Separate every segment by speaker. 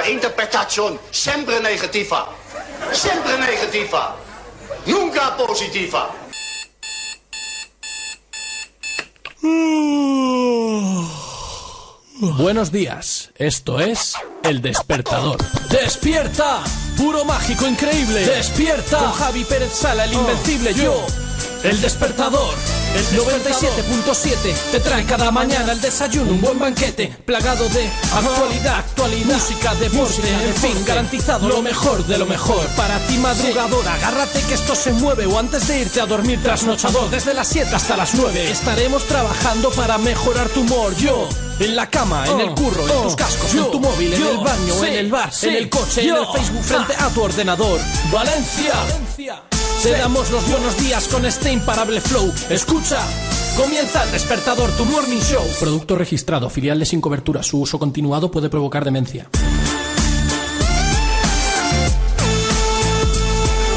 Speaker 1: Interpretación siempre negativa. Siempre negativa. Nunca positiva.
Speaker 2: Buenos días, esto es El Despertador. ¡Despierta! Puro mágico increíble. ¡Despierta! Con Javi Pérez Sala, el invencible yo. El Despertador. El 97.7 te trae cada mañana el desayuno, un buen banquete plagado de actualidad, actualidad, música, deporte, en fin, garantizado lo mejor de lo mejor. Para ti madrugador, agárrate que esto se mueve o antes de irte a dormir trasnochador, desde las 7 hasta las 9 estaremos trabajando para mejorar tu humor. Yo en la cama, en el curro, en tus cascos, en tu móvil, en el baño, en el bar, en el coche, en el Facebook, frente a tu ordenador. Valencia. Te damos los buenos días con este imparable flow. Escucha. Comienza el despertador, tu morning show. Producto registrado, filial de sin cobertura. Su uso continuado puede provocar demencia.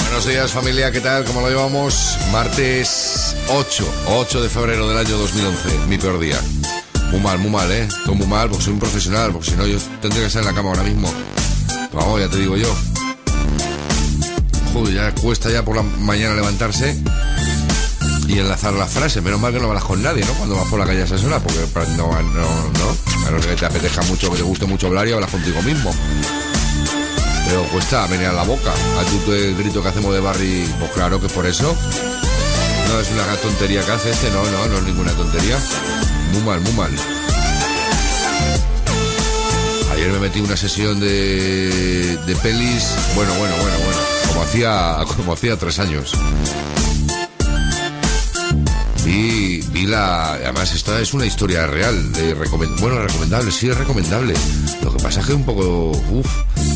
Speaker 3: Buenos días familia, ¿qué tal? ¿Cómo lo llevamos? Martes 8, 8 de febrero del año 2011, mi peor día. Muy mal, muy mal, ¿eh? Todo muy mal porque soy un profesional, porque si no yo tendría que estar en la cama ahora mismo. Pero vamos, ya te digo yo. Joder, ya cuesta ya por la mañana levantarse y enlazar las frases. Menos mal que no hablas con nadie, ¿no? Cuando vas por la calle a esa hora, porque no, no, no. A no que te apetezca mucho, que te guste mucho hablar y hablas contigo mismo. Pero cuesta venir a la boca. A el grito que hacemos de Barry, pues claro que por eso. No es una tontería que hace este, no, no, no es ninguna tontería. Muy mal, muy mal. Ayer me metí una sesión de, de pelis. Bueno, bueno, bueno, bueno. Como hacía, como hacía tres años. Vi, vi la. Además, esta es una historia real. De bueno, recomendable, sí es recomendable. Lo que pasa es que un poco. Uf,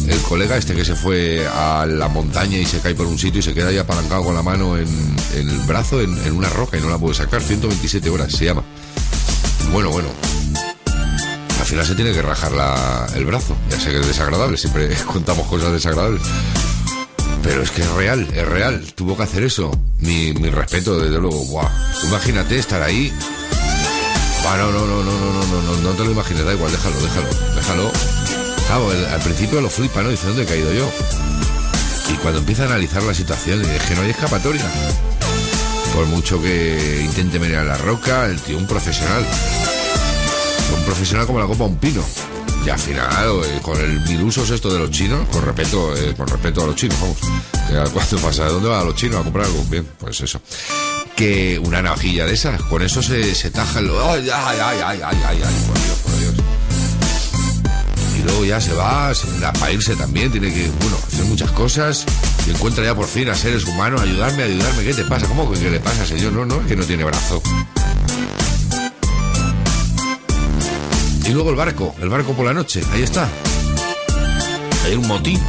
Speaker 3: el colega este que se fue a la montaña y se cae por un sitio y se queda ahí apalancado con la mano en, en el brazo, en, en, una roca y no la puede sacar. 127 horas se llama. Bueno, bueno. Al final se tiene que rajar la, el brazo. Ya sé que es desagradable, siempre contamos cosas desagradables. Pero es que es real, es real. Tuvo que hacer eso. Mi, mi respeto, desde luego. Buah. Imagínate estar ahí. Bah, no, no, no, no, no, no, no, no te lo imagines, da igual, déjalo, déjalo, déjalo. Al principio lo flipa, ¿no? Dice, ¿dónde he caído yo? Y cuando empieza a analizar la situación, es que no hay escapatoria. Por mucho que intente a la roca, el tío un profesional. Un profesional como la copa un pino. Y al final, eh, con el mil esto de los chinos, con respeto, eh, con respeto a los chinos, vamos. ¿Cuándo pasa? ¿De dónde van los chinos a comprar algo? Bien, pues eso. Que una navajilla de esas, con eso se, se taja el... ¡Ay, ay, ay, ay, ay, ay, ay! Por Dios, por Dios. Y luego ya se va, para irse también, tiene que, bueno, hacer muchas cosas. Y encuentra ya por fin a seres humanos, ayudarme, ayudarme. ¿Qué te pasa? ¿Cómo que le pasa, señor? No, no, es que no tiene brazo. Y luego el barco, el barco por la noche, ahí está. Hay un motín.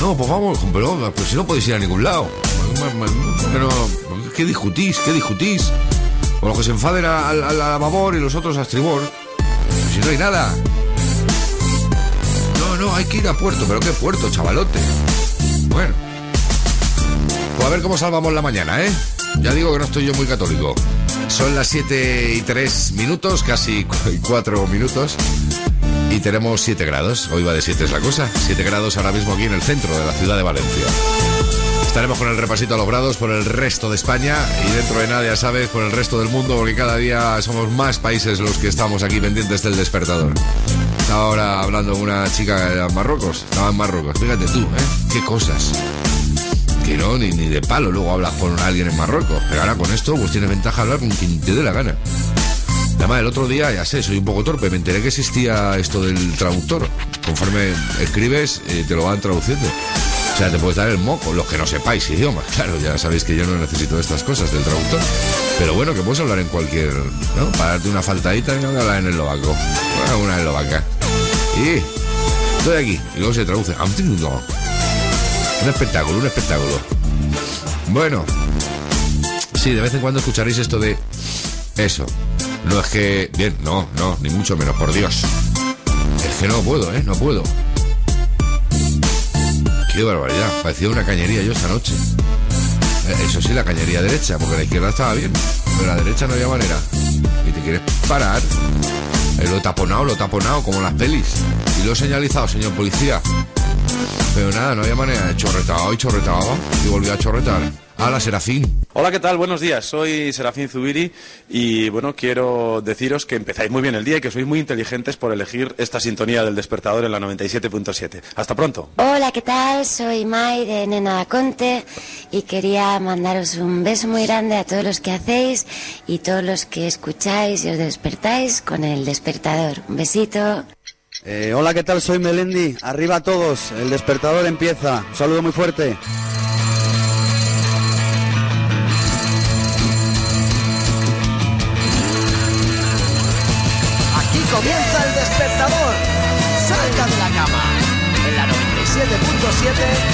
Speaker 3: No, pues vamos, pero, pero si no podéis ir a ningún lado. Pero, ¿qué discutís? ¿Qué discutís? O los que se enfaden a, a, a, y los otros a estribor. Si no hay nada. No, no, hay que ir a puerto. ¿Pero qué puerto, chavalote? Bueno. Pues a ver cómo salvamos la mañana, ¿eh? Ya digo que no estoy yo muy católico. Son las 7 y 3 minutos, casi 4 minutos. Y tenemos 7 grados. Hoy va de 7 es la cosa. 7 grados ahora mismo aquí en el centro de la ciudad de Valencia. Estaremos con el repasito a los grados por el resto de España y dentro de nada, ya sabes, por el resto del mundo, porque cada día somos más países los que estamos aquí pendientes del despertador. Estaba ahora hablando con una chica de Marruecos. Estaba en Marruecos. Fíjate tú, ¿eh? Qué cosas que no, ni, ni, de palo luego hablas con alguien en Marruecos. Pero ahora con esto, pues tienes ventaja hablar con quien te dé la gana. Además, el otro día, ya sé, soy un poco torpe, me enteré que existía esto del traductor. Conforme escribes, eh, te lo van traduciendo. O sea, te puedes dar el moco, los que no sepáis idiomas. Claro, ya sabéis que yo no necesito estas cosas del traductor. Pero bueno, que puedes hablar en cualquier, ¿no? Para darte una faltadita y hablar en el lobaco. Una eslovaca. Y estoy aquí. Y luego se traduce. Un espectáculo, un espectáculo. Bueno, sí, de vez en cuando escucharéis esto de eso. No es que, bien, no, no, ni mucho menos, por Dios. Es que no puedo, ¿eh? No puedo. Qué barbaridad. Parecía una cañería yo esta noche. Eso sí, la cañería derecha, porque la izquierda estaba bien, pero la derecha no había manera. Y te quieres parar. Eh, lo taponado, lo taponado, como las pelis. Y lo he señalizado, señor policía. Pero nada, no había manera. He chorretado y chorretaba. Y volví a chorretar. Hola, Serafín.
Speaker 4: Hola, ¿qué tal? Buenos días. Soy Serafín Zubiri y bueno, quiero deciros que empezáis muy bien el día y que sois muy inteligentes por elegir esta sintonía del despertador en la 97.7. Hasta pronto.
Speaker 5: Hola, ¿qué tal? Soy Mai de Nena Conte y quería mandaros un beso muy grande a todos los que hacéis y todos los que escucháis y os despertáis con el despertador. Un besito.
Speaker 6: Eh, hola, ¿qué tal? Soy Melendi. Arriba a todos. El despertador empieza. Un saludo muy fuerte.
Speaker 7: Aquí comienza el despertador. Salga de la cama. En la 97.7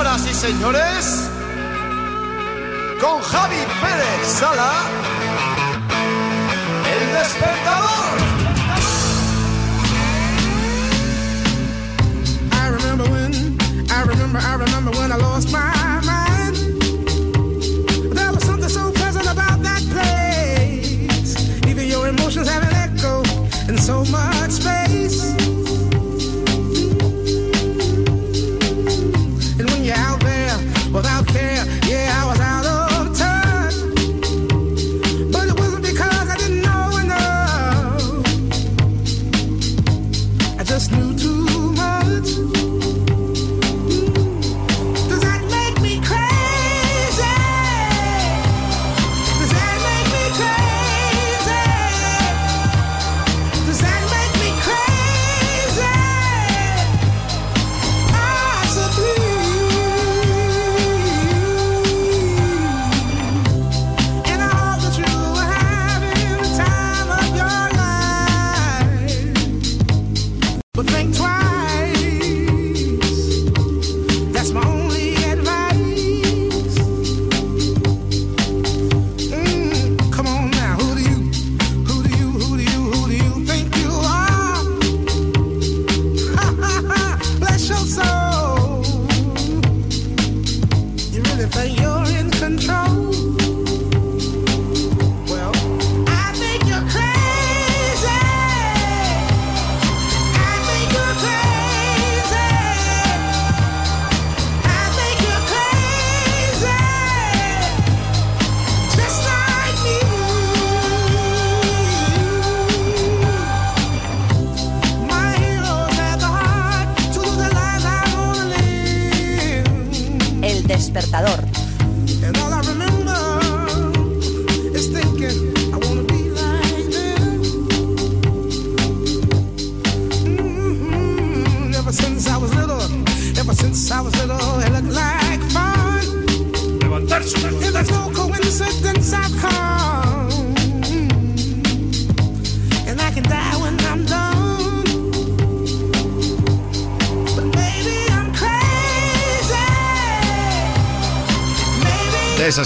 Speaker 7: Señoras y señores, con Javi Pérez Sala, el despertador.
Speaker 8: I remember when, I remember, I remember when I lost my mind. There was something so about that place. Even your emotions an echo in so much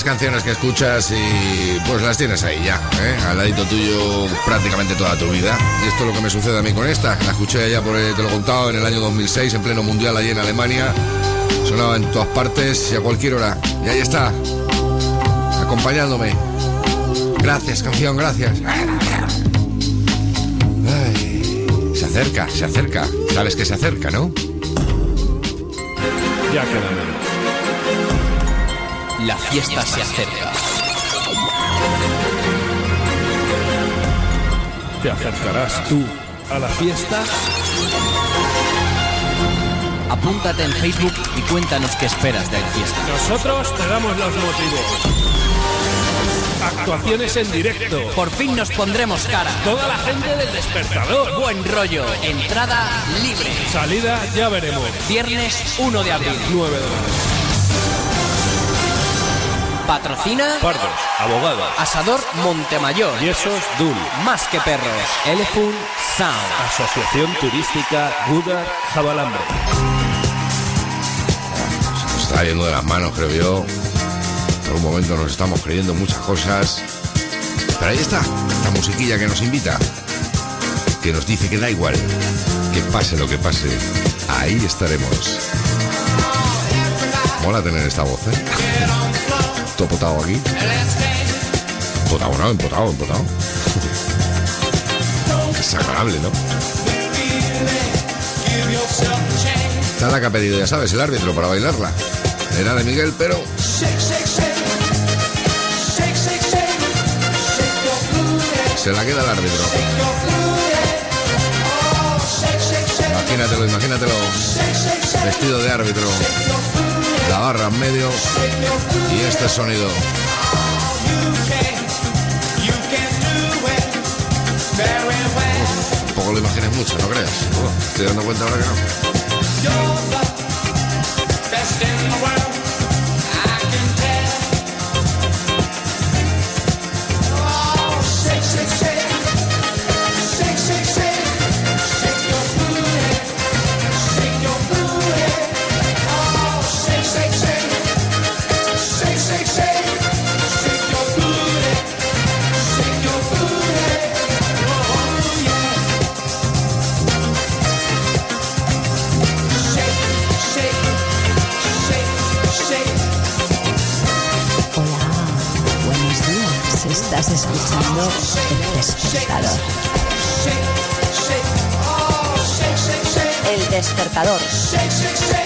Speaker 3: Canciones que escuchas y pues las tienes ahí ya, ¿eh? al ladito tuyo prácticamente toda tu vida. Y esto es lo que me sucede a mí con esta. La escuché ya por, te lo he contado, en el año 2006, en pleno mundial allí en Alemania. Sonaba en todas partes y a cualquier hora. Y ahí está, acompañándome. Gracias, canción, gracias. Se acerca, se acerca. Sabes que se acerca, ¿no?
Speaker 2: Ya queda menos.
Speaker 9: La fiesta se acerca.
Speaker 2: ¿Te acercarás tú a la fiesta?
Speaker 9: Apúntate en Facebook y cuéntanos qué esperas de la fiesta.
Speaker 2: Nosotros te damos los motivos. Actuaciones en directo.
Speaker 9: Por fin nos pondremos cara.
Speaker 2: Toda la gente del despertador.
Speaker 9: Buen rollo. Entrada libre.
Speaker 2: Salida ya veremos.
Speaker 9: Viernes 1 de abril.
Speaker 2: 9 dólares.
Speaker 9: Patrocina
Speaker 2: Pardos, abogados.
Speaker 9: Asador Montemayor.
Speaker 2: Yesos Dul.
Speaker 9: Más que perros. Elephant Sound.
Speaker 2: Asociación Turística Gudar Jabalambre.
Speaker 3: Se nos está yendo de las manos, creo yo. Por un momento nos estamos creyendo muchas cosas.
Speaker 10: Pero ahí está, esta musiquilla que nos invita, que nos dice que da igual, que pase lo que pase, ahí estaremos. Mola tener esta voz, ¿eh? Todo potado aquí. Potado, no, empotado, empotado. Es agradable, ¿no? Esta es la que ha pedido, ya sabes, el árbitro para bailarla. Era de Miguel, pero se la queda el árbitro. Imagínatelo, imagínatelo. Vestido de árbitro. La barra en medio. Y este sonido. Un poco lo imagines mucho, ¿no crees? Estoy dando cuenta ahora que no.
Speaker 11: Despertador. El Despertador.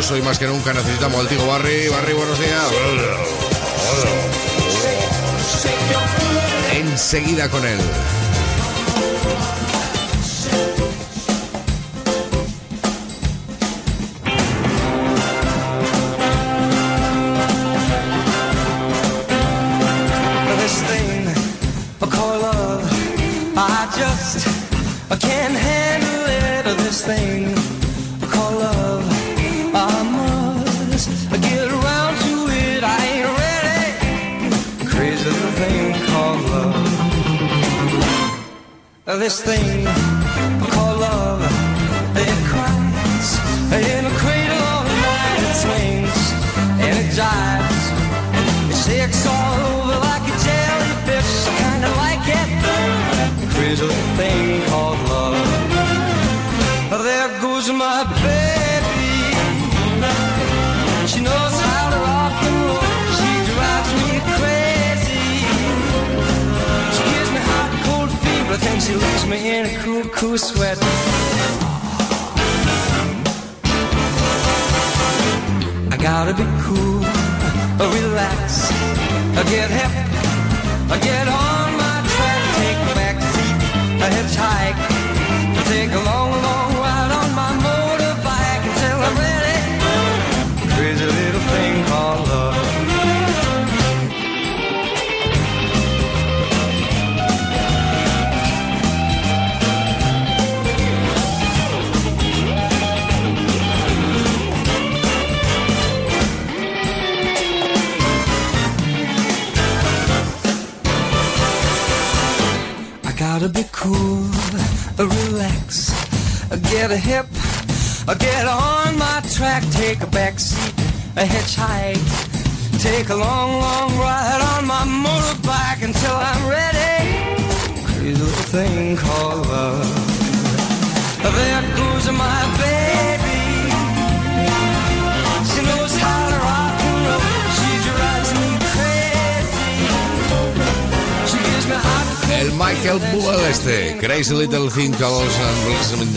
Speaker 10: 12 minutos. Hoy más que nunca necesitamos al tío Barry. Barry, buenos días. Enseguida con él.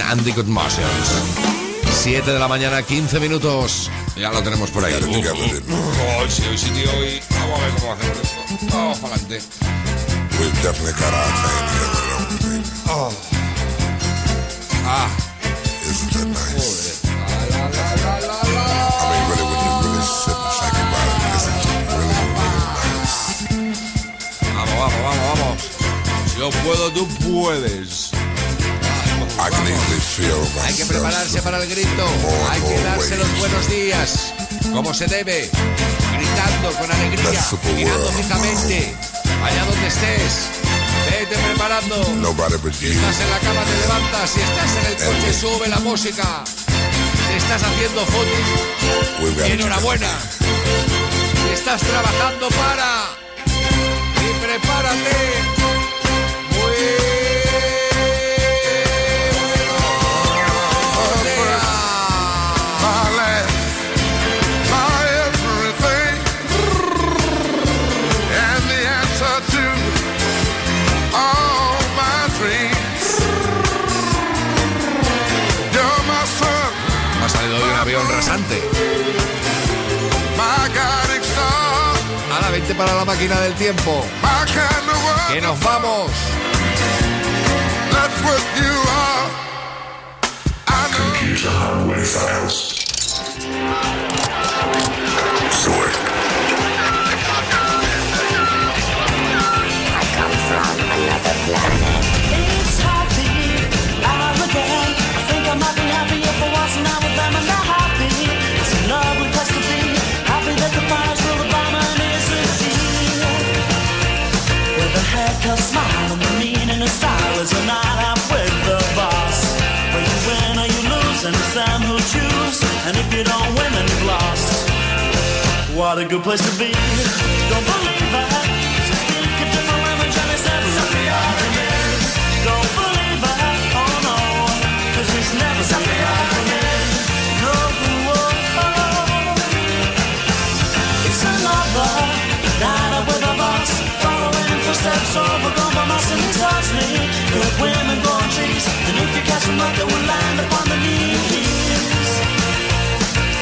Speaker 3: and
Speaker 10: the Good Motions. 7 de la mañana, 15 minutos. Ya lo tenemos por ahí. Vamos a ver cómo esto. Vamos para.
Speaker 12: We've definitely got our thing.
Speaker 10: Ah.
Speaker 12: Isn't that nice?
Speaker 10: Vamos, vamos, vamos.
Speaker 3: Yo puedo, tú puedes. Hay que prepararse para el grito. Hay que darse los buenos días. Como se debe. Gritando con alegría. Mirando fijamente. Allá donde estés. Vete preparando. Si estás en la cama te levantas. Si estás en el coche sube la música. Si estás haciendo fotos. Enhorabuena. Si estás trabajando para. Y prepárate. Para la máquina del tiempo. Que nos vamos.
Speaker 13: Night out with the boss. You you it's them who choose. And if you don't win, you've lost. What a good place to be. Don't believe that. Just think a different language and it's never me. Don't believe that. Oh no. Cause it's never me. No. It's another night up with a boss. Following in footsteps over tells me. Good women grow on trees. And if you catch them up, they will land upon the knees.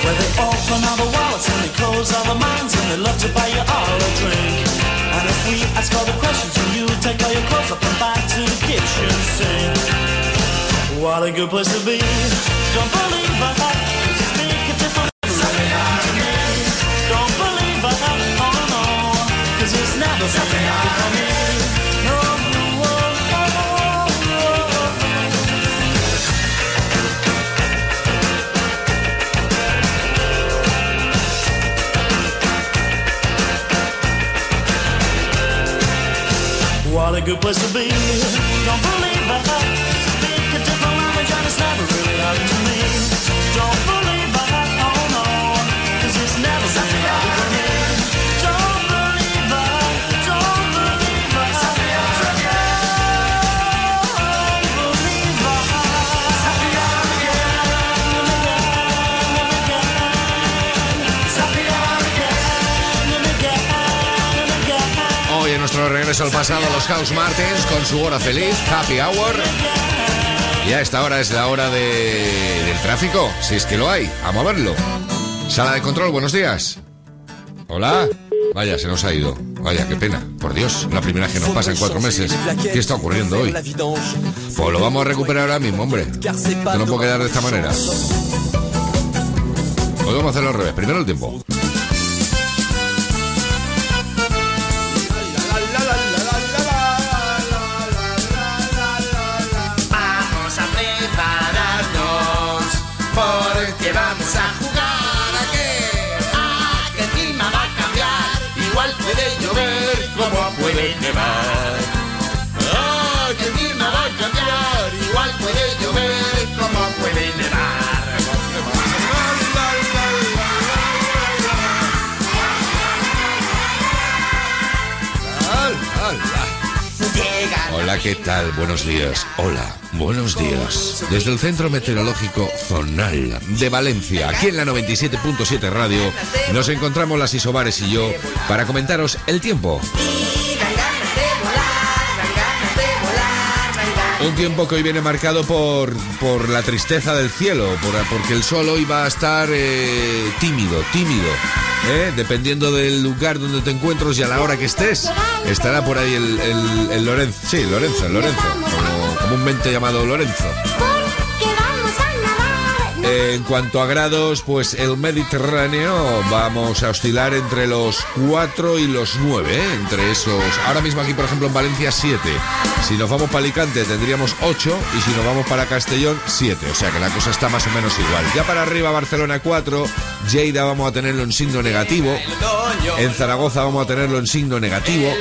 Speaker 13: Where they open all the wallets and they close all the minds and they love to buy you all a drink. And if we ask all the questions and you take all your clothes up and back to the kitchen sink. What a good place to be. Don't believe that. What a good place to be.
Speaker 3: Regreso al pasado, los House Martins con su hora feliz, Happy Hour. Y a esta hora es la hora de- del tráfico, si es que lo hay, a moverlo. Sala de control, buenos días. Hola. Vaya, se nos ha ido. Vaya, qué pena. Por Dios, la primera que nos pasa en cuatro meses. ¿Qué está ocurriendo hoy? Pues lo vamos a recuperar ahora mismo, hombre. No puedo quedar de esta manera. A hacerlo al revés. Primero el tiempo.
Speaker 14: Puede nevar. A que el clima va a cambiar, igual puede llover como puede nevar.
Speaker 3: Hola, ¿qué tal? Buenos días. Hola, buenos días. Desde el Centro Meteorológico Zonal de Valencia, aquí en la 97.7 Radio, nos encontramos las Isobares y yo para comentaros el tiempo. Un tiempo que hoy viene marcado por, por la tristeza del cielo, por- porque el sol hoy va a estar eh, tímido, tímido. ¿eh? Dependiendo del lugar donde te encuentres y a la hora que estés, estará por ahí el, el- el Lorenzo. Sí, Lorenzo, Lorenzo, como comúnmente llamado Lorenzo. Eh, en cuanto a grados, pues el Mediterráneo vamos a oscilar entre los 4 y los 9, ¿eh? entre esos. Ahora mismo aquí, por ejemplo, en Valencia 7. Si nos vamos para Alicante tendríamos 8 y si nos vamos para Castellón 7. O sea que la cosa está más o menos igual. Ya para arriba Barcelona 4, Lleida vamos a tenerlo en signo negativo. En Zaragoza vamos a tenerlo en signo negativo.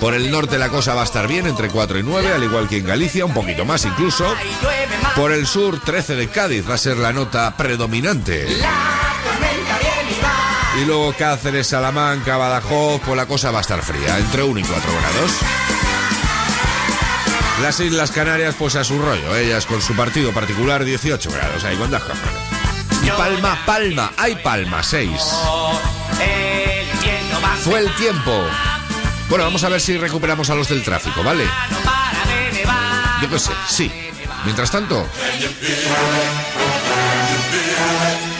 Speaker 3: Por el norte la cosa va a estar bien, entre 4 y 9, al igual que en Galicia, un poquito más incluso. Por el sur 13 de Cádiz va a ser la predominante. Y luego Cáceres, Salamanca, Badajoz, pues la cosa va a estar fría, entre 1 y 4 grados. Las Islas Canarias, pues a su rollo, ellas con su partido particular 18 grados, ahí con. Y Palma, Palma, hay Palma, 6. Fue el tiempo. Bueno, vamos a ver si recuperamos a los del tráfico, ¿vale? Yo qué sé, sí. Mientras tanto, be.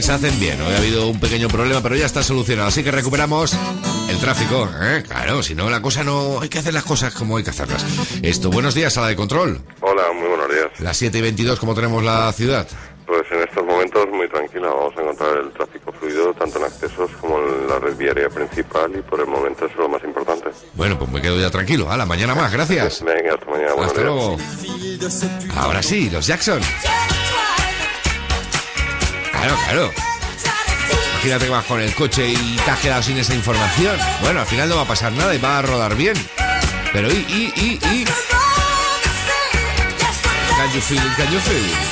Speaker 3: Se hacen, bien. Hoy ha habido un pequeño problema, pero ya está solucionado. Así que recuperamos el tráfico. ¿eh? Claro, si no, la cosa no. Hay que hacer las cosas como hay que hacerlas. Esto, buenos días, sala de control.
Speaker 15: Hola, muy buenos días.
Speaker 3: Las 7 y 22, ¿cómo tenemos la ciudad?
Speaker 15: Pues en estos momentos muy tranquila, vamos a encontrar el tráfico fluido tanto en accesos como en la red viaria principal y por el momento eso es lo más importante.
Speaker 3: Bueno, pues me quedo ya tranquilo. A la mañana más, gracias.
Speaker 15: Venga, hasta mañana.
Speaker 3: Hasta
Speaker 15: días.
Speaker 3: luego. Ahora sí, los Jackson. Claro, claro. Imagínate que vas con el coche y te has quedado sin esa información. Bueno, al final no va a pasar nada y va a rodar bien. Pero y, y, y, y. Can you?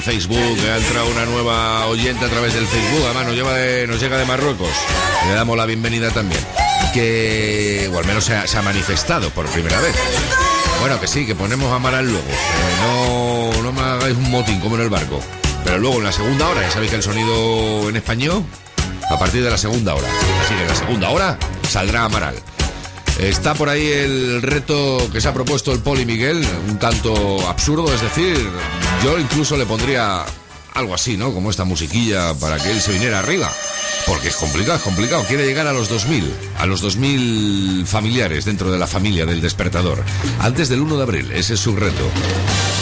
Speaker 3: Del Facebook. Ha entrado una nueva oyente a través del Facebook. Además, nos, lleva de- nos llega de Marruecos. Le damos la bienvenida también. Que, o al menos se ha, manifestado por primera vez. Bueno, que sí, que ponemos a Amaral luego. No, no me hagáis un motín como en el barco. Pero luego en la segunda hora, ya sabéis que el sonido en español, a partir de la segunda hora. Así que en la segunda hora saldrá Amaral. Está por ahí el reto que se ha propuesto el Poli Miguel, un tanto absurdo, es decir, yo incluso le pondría algo así, ¿no? Como esta musiquilla para que él se viniera arriba. Porque es complicado, es complicado. Quiere llegar a los 2000, a los 2000 familiares dentro de la familia del despertador. Antes del 1 de abril, ese es su reto.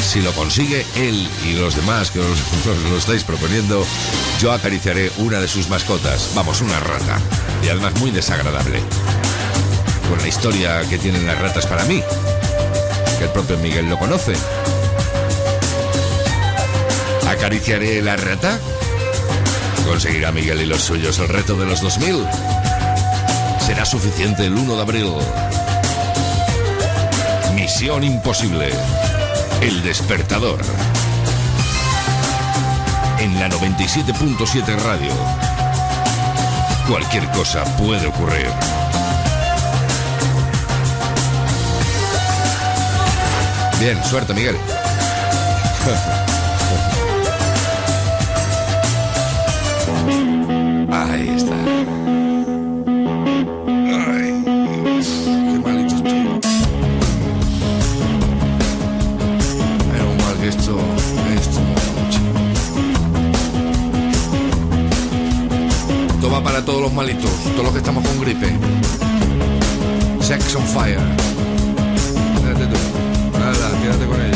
Speaker 3: Si lo consigue él y los demás que os, lo estáis proponiendo, yo acariciaré una de sus mascotas. Vamos, una rata. Y además muy desagradable con la historia que tienen las ratas para mí, que el propio Miguel lo conoce. ¿Acariciaré la rata? conseguirá Miguel y los suyos el reto de los 2000? ¿Será suficiente el 1 de abril? Misión imposible. El despertador. En la 97.7 radio. Cualquier cosa puede ocurrir. Bien, suerte, Miguel. Ahí está. Ay, qué malito estoy. Menos mal que esto, esto va para todos los malitos, todos los que estamos con gripe. Sex on fire. Quédate tú. Nada, quédate con ellos.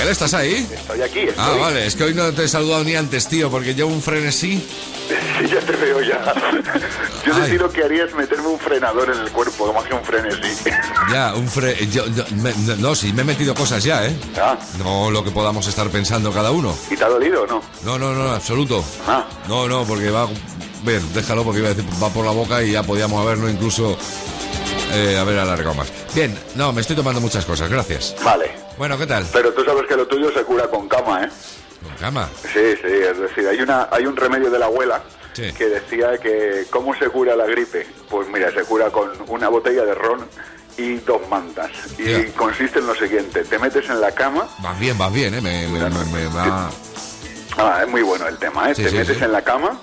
Speaker 3: Miguel ¿estás ahí?
Speaker 16: Estoy aquí, estoy.
Speaker 3: Ah, vale, es que hoy no te he saludado ni antes, tío, porque llevo un frenesí.
Speaker 16: Sí, ya te veo ya. Yo decido que harías meterme un frenador en el cuerpo, más que un frenesí.
Speaker 3: Ya, un fre... yo- yo- me- no, sí, me he metido cosas ya, ¿eh?
Speaker 16: Ah.
Speaker 3: No lo que podamos estar pensando cada uno.
Speaker 16: ¿Y te ha dolido o no?
Speaker 3: No, no, no, absoluto.
Speaker 16: Ah.
Speaker 3: No, no, porque va... Bien, déjalo porque iba a decir, va por la boca y ya podíamos haberlo incluso... eh, haber alargado más. Bien, no, me estoy tomando muchas cosas, gracias.
Speaker 16: Vale.
Speaker 3: Bueno, ¿qué tal?
Speaker 16: Pero tú sabes que lo tuyo se cura con cama, ¿eh?
Speaker 3: Con cama.
Speaker 16: Sí, sí, es decir, hay una hay un remedio de la abuela
Speaker 3: Sí.
Speaker 16: que decía que cómo se cura la gripe. Pues mira, se cura con una botella de ron y dos mantas. Y consiste en lo siguiente, te metes en la cama,
Speaker 3: Vas bien, vas bien, ¿eh? Me, me- me- me va...
Speaker 16: ah, es muy bueno el tema, ¿eh?
Speaker 3: Sí,
Speaker 16: te
Speaker 3: sí,
Speaker 16: metes en la cama,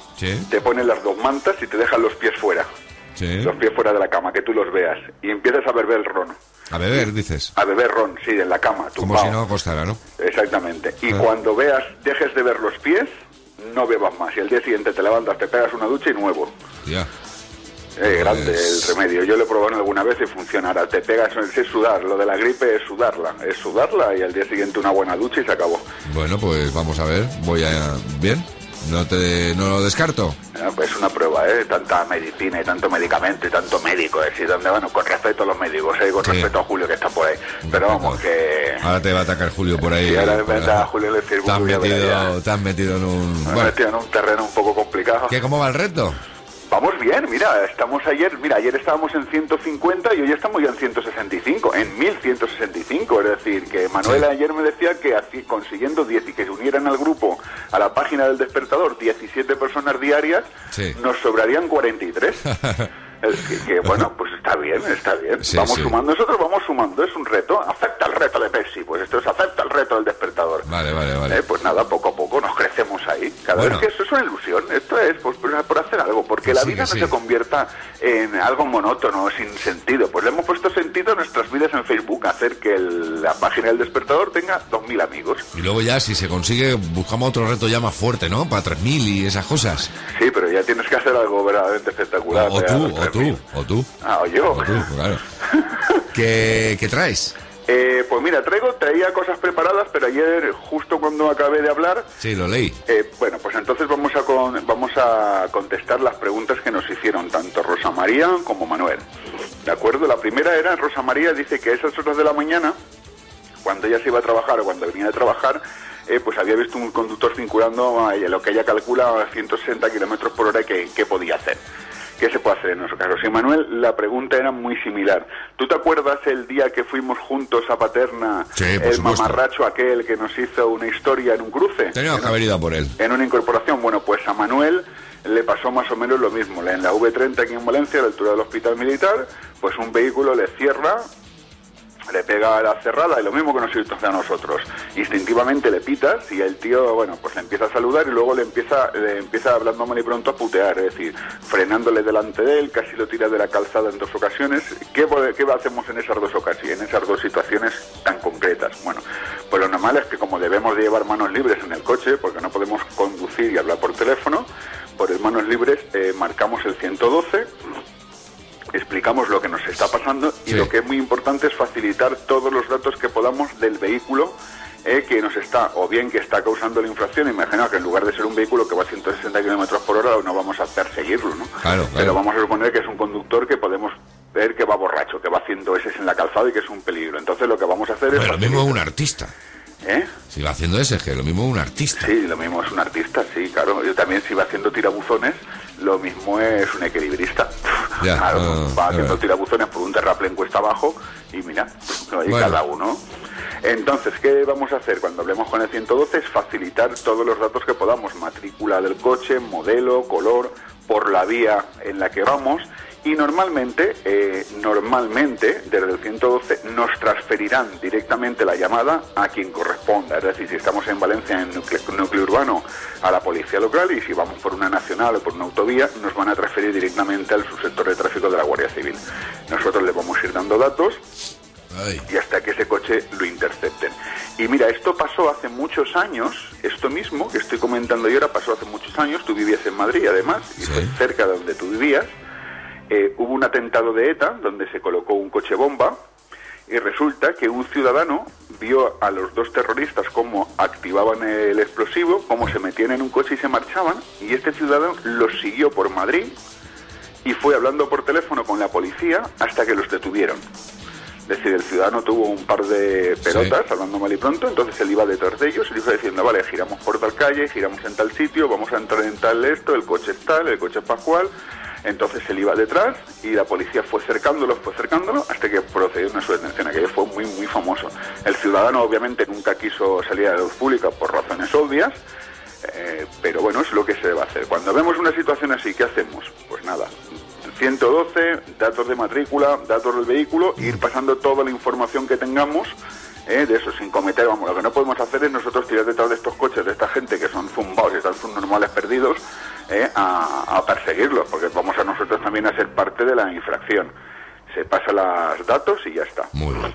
Speaker 16: te pones las dos mantas y te dejan los pies fuera,
Speaker 3: sí.
Speaker 16: los pies fuera de la cama, que tú los veas, y empiezas a beber el ron.
Speaker 3: A beber, dices.
Speaker 16: A beber ron, sí, en la cama,
Speaker 3: Como
Speaker 16: tumbado.
Speaker 3: si no costara, ¿no?
Speaker 16: Exactamente. Y
Speaker 3: Ah.
Speaker 16: cuando veas, dejes de ver los pies, no bebas más. Y al día siguiente te levantas, te pegas una ducha y nuevo.
Speaker 3: Ya.
Speaker 16: Eh, grande
Speaker 3: Pues-
Speaker 16: el remedio. Yo lo he probado alguna vez y funciona. Ahora te pegas, es sudar. Lo de la gripe es sudarla. Es sudarla y al día siguiente una buena ducha y se acabó.
Speaker 3: Bueno, pues vamos a ver. Voy a... ¿Bien? No te no lo descarto.
Speaker 16: Ah, pues Es una prueba, ¿eh? Tanta medicina y tanto medicamento y tanto médico. Es decir, donde, bueno, con respeto a los médicos, ¿eh? Con
Speaker 3: Sí.
Speaker 16: respeto a Julio que está por ahí. Pero vamos, que...
Speaker 3: Ahora te va a atacar Julio por ahí.
Speaker 16: Y ahora me meta a Julio le
Speaker 3: Te has
Speaker 16: "Uy, ya verás,
Speaker 3: metido, te has metido en un... Bueno,
Speaker 16: metido en un terreno un poco complicado.
Speaker 3: ¿qué, ¿cómo va el reto?
Speaker 16: Vamos bien, mira, estamos ayer, mira, ayer estábamos en 150 y hoy estamos ya en 165, en 1165, es decir, que Manuel
Speaker 3: Sí.
Speaker 16: ayer me decía que así, consiguiendo 10 y que se unieran al grupo, a la página del despertador, 17 personas diarias,
Speaker 3: Sí.
Speaker 16: nos sobrarían 43. Es que, que, bueno, pues está bien, está bien.
Speaker 3: Sí,
Speaker 16: vamos
Speaker 3: sí.
Speaker 16: sumando, nosotros vamos sumando, es un reto. Acepta el reto de Pepsi, pues esto es acepta el reto del despertador.
Speaker 3: Vale, vale, vale.
Speaker 16: Eh, pues nada, poco a poco nos crecemos ahí. Cada
Speaker 3: Bueno.
Speaker 16: vez que eso es una ilusión, esto es pues, por, hacer algo, porque
Speaker 3: Que
Speaker 16: la
Speaker 3: sí,
Speaker 16: vida no se convierta en algo monótono, sin sentido. Pues le hemos puesto sentido a nuestras vidas en Facebook, hacer que el- la página del despertador tenga 2.000 amigos.
Speaker 3: Y luego ya, si se consigue, buscamos otro reto ya más fuerte, ¿no? Para 3.000 y esas cosas.
Speaker 16: Sí, pero ya tienes que hacer algo verdaderamente espectacular.
Speaker 3: O, o tú, o tú,
Speaker 16: 3.000.
Speaker 3: o tú.
Speaker 16: Ah, o yo.
Speaker 3: O tú, claro. ¿Qué, qué traes?
Speaker 16: Eh, pues mira, traigo, traía cosas preparadas, pero ayer, justo cuando acabé de hablar,
Speaker 3: Sí, lo leí.
Speaker 16: Eh, bueno, pues entonces vamos a, con- vamos a contestar las preguntas que nos hicieron tanto Rosa María como Manuel. ¿De acuerdo? La primera era, Rosa María dice que a esas horas de la mañana, cuando ella se iba a trabajar o cuando venía de trabajar, eh, pues había visto un conductor circulando a lo que ella calcula a 160 kilómetros por hora que, que podía hacer. ¿Qué se puede hacer en nuestro caso? Sí, Manuel, la pregunta era muy similar. ¿Tú te acuerdas el día que fuimos juntos a Paterna,
Speaker 3: Sí,
Speaker 16: el
Speaker 3: supuesto.
Speaker 16: mamarracho aquel que nos hizo una historia en un cruce?
Speaker 3: Teníamos que haber ido por él.
Speaker 16: en una incorporación. Bueno, pues a Manuel le pasó más o menos lo mismo. En la V30 aquí en Valencia, a la altura del hospital militar, pues un vehículo le cierra, le pega a la cerrada y lo mismo que nos hizo a nosotros. Instintivamente le pitas y el tío, bueno, pues le empieza a saludar y luego le empieza, le empieza hablando mal y pronto a putear, es decir, frenándole delante de él, casi lo tira de la calzada en dos ocasiones. ¿Qué, qué hacemos en esas dos ocasiones, en esas dos situaciones tan concretas? Bueno, pues lo normal es que como debemos de llevar manos libres en el coche, porque no podemos conducir y hablar por teléfono, por manos libres eh, marcamos el 112 explicamos lo que nos está pasando y
Speaker 3: Sí.
Speaker 16: lo que es muy importante es facilitar todos los datos que podamos del vehículo eh, que nos está, o bien que está causando la infracción, imagina que en lugar de ser un vehículo que va a 160 kilómetros por hora, no vamos a perseguirlo, ¿no?
Speaker 3: Claro,
Speaker 16: Pero
Speaker 3: claro.
Speaker 16: vamos a suponer que es un conductor que podemos ver que va borracho, que va haciendo ese en la calzada y que es un peligro. Entonces lo que vamos a hacer es...
Speaker 3: Pero lo mismo es un artista.
Speaker 16: ¿Eh?
Speaker 3: Si va haciendo ese, que lo mismo es un artista.
Speaker 16: Sí, lo mismo es un artista, sí, claro. Yo también si va haciendo tirabuzones, lo mismo es un equilibrista.
Speaker 3: Ya,
Speaker 16: claro, va haciendo tirabuzones por un terraplén cuesta abajo y mira, ahí
Speaker 3: Bueno.
Speaker 16: cada uno. Entonces, ¿qué vamos a hacer cuando hablemos con el 112? Es facilitar todos los datos que podamos, matrícula del coche, modelo, color, por la vía en la que vamos y normalmente, eh, normalmente, desde el 112 nos transferirán directamente la llamada a quien corresponda. Es decir, si estamos en Valencia, en núcleo, núcleo urbano, a la policía local y si vamos por una nacional o por una autovía, nos van a transferir directamente al subsector de tráfico de la Guardia Civil. Nosotros le vamos a ir dando datos y hasta que ese coche lo intercepten. Y mira, esto pasó hace muchos años, esto mismo que estoy comentando yo ahora pasó hace muchos años, tú vivías en Madrid además, y fue cerca de donde tú vivías, Eh, hubo un atentado de ETA donde se colocó un coche bomba Y resulta que un ciudadano vio a los dos terroristas cómo activaban el explosivo, cómo se metían en un coche y se marchaban, y este ciudadano los siguió por Madrid y fue hablando por teléfono con la policía hasta que los detuvieron. Es decir, el ciudadano tuvo un par de pelotas, hablando mal y pronto, entonces él iba detrás de ellos y le iba diciendo, vale, giramos por tal calle, giramos en tal sitio, vamos a entrar en tal esto, el coche es tal, el coche es pascual. Entonces él iba detrás y la policía fue cercándolo, fue cercándolo, hasta que procedió a su detención. Aquello fue muy, muy famoso. El ciudadano obviamente nunca quiso salir a la luz pública por razones obvias, eh, pero bueno, es lo que se debe hacer. Cuando vemos una situación así, ¿qué hacemos? Pues nada, 112, datos de matrícula, datos del vehículo, ir pasando toda la información que tengamos eh, de eso, sin cometer, vamos, lo que no podemos hacer es nosotros tirar detrás de estos coches, de esta gente que son zumbados y son normales perdidos, eh, a, a perseguirlos, porque vamos a nosotros también a ser parte de la infracción. Se pasa los datos y ya está.
Speaker 3: Muy bien.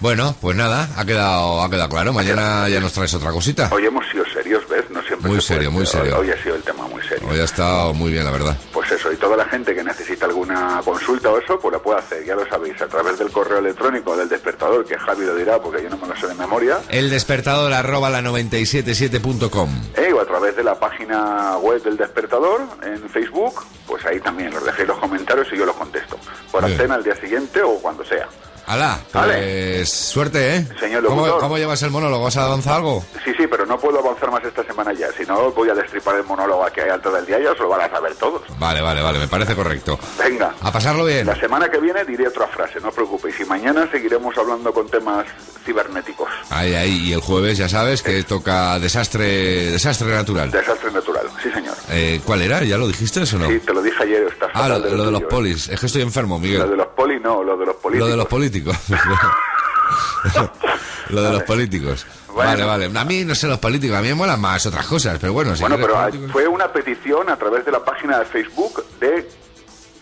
Speaker 3: Bueno, pues nada, ha quedado, ha quedado claro. Mañana ya nos traes otra cosita.
Speaker 16: Hoy hemos sido serios, ¿ves? No siempre
Speaker 3: Muy
Speaker 16: se puede,
Speaker 3: serio, muy
Speaker 16: pero
Speaker 3: serio.
Speaker 16: Hoy ha sido el tema muy serio.
Speaker 3: Hoy ha estado muy bien, la verdad.
Speaker 16: Pues eso, y toda la gente que necesita alguna consulta o eso, pues la puede hacer, ya lo sabéis, a través del correo electrónico del despertador, que Javi lo dirá porque yo no me lo sé de memoria,
Speaker 3: El despertador arroba la 977.com.
Speaker 16: eh, o a través de la página web del despertador en Facebook, pues ahí también los dejéis los comentarios y yo los contesto. Por antena al día siguiente o cuando sea.
Speaker 3: Alá, pues suerte, ¿eh?
Speaker 16: Señor
Speaker 3: ¿Cómo, cómo llevas el monólogo? ¿Vas a avanzar algo?
Speaker 16: Sí, sí, pero no puedo avanzar más esta semana ya, si no voy a destripar el monólogo que hay alto del día, ya os lo van a saber todos.
Speaker 3: Vale, vale, vale, me parece correcto.
Speaker 16: Venga.
Speaker 3: A pasarlo bien.
Speaker 16: La semana que viene diré otra frase, no os preocupéis. Y mañana seguiremos hablando con temas cibernéticos.
Speaker 3: Ahí, ahí, y el jueves ya sabes que toca desastre, desastre natural.
Speaker 16: Desastre natural, sí señor.
Speaker 3: Eh, ¿Cuál era? ¿Ya lo dijiste o no?
Speaker 16: Sí, te lo dije ayer, estás
Speaker 3: Ah, lo,
Speaker 16: de
Speaker 3: lo de los
Speaker 16: ¿eh?
Speaker 3: polis. Es que estoy enfermo, Miguel.
Speaker 16: Lo de los poli no, lo de los políticos.
Speaker 3: Lo de los políticos. lo de los políticos. Vale, vale. A mí no sé los políticos, a mí me molan más otras cosas, pero bueno, si
Speaker 16: bueno, pero
Speaker 3: políticos-
Speaker 16: fue una petición a través de la página de Facebook de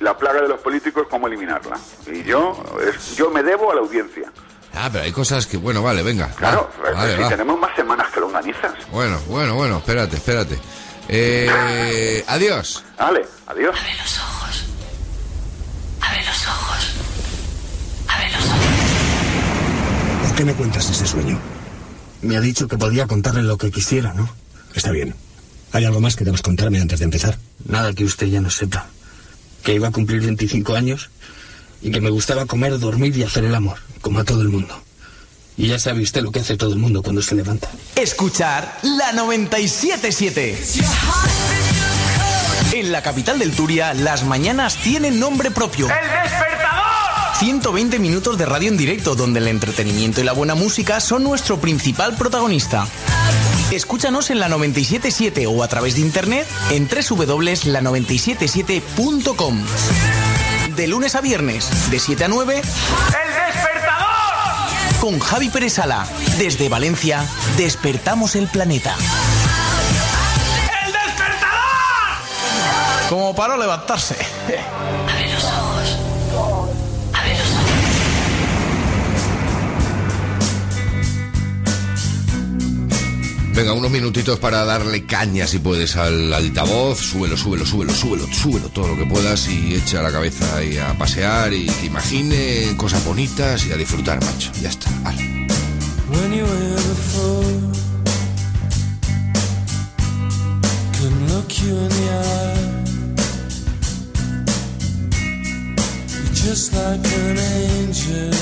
Speaker 16: la plaga de los políticos, cómo eliminarla. Y yo, es- yo me debo a la audiencia.
Speaker 3: Ah, pero hay cosas que, bueno, vale, venga.
Speaker 16: Claro,
Speaker 3: va,
Speaker 16: es
Speaker 3: vale,
Speaker 16: que
Speaker 3: va.
Speaker 16: tenemos más semanas que longanizas.
Speaker 3: Bueno, bueno, bueno, espérate, espérate. Eh, adiós.
Speaker 16: Vale, adiós.
Speaker 13: Abre los ojos.
Speaker 17: Qué me cuentas ese sueño? Me ha dicho que podía contarle lo que quisiera, ¿no? Está bien. ¿Hay algo más que debas contarme antes de empezar? Nada que usted ya no sepa. Que iba a cumplir 25 años y que me gustaba comer, dormir y hacer el amor, como a todo el mundo. Y ya sabe usted lo que hace todo el mundo cuando se levanta.
Speaker 9: Escuchar la 977. En la capital del Turia, las mañanas tienen nombre propio.
Speaker 13: ¡El!
Speaker 9: 120 minutos de radio en directo, donde el entretenimiento y la buena música son nuestro principal protagonista. Escúchanos en la 977 o a través de internet en www.la977.com. De lunes a viernes, de 7 a 9,
Speaker 13: ¡El despertador!
Speaker 9: con Javi Pérez Sala. Desde Valencia, despertamos el planeta.
Speaker 13: ¡El despertador!
Speaker 9: Como para levantarse.
Speaker 3: Venga, unos minutitos para darle caña, si puedes, al altavoz. Súbelo, súbelo, súbelo, súbelo, súbelo todo lo que puedas y echa la cabeza ahí a pasear y que imagine cosas bonitas y a disfrutar, macho. Ya está, vale.
Speaker 13: Just like an angel.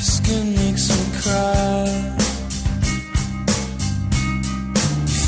Speaker 13: Skin makes me cry.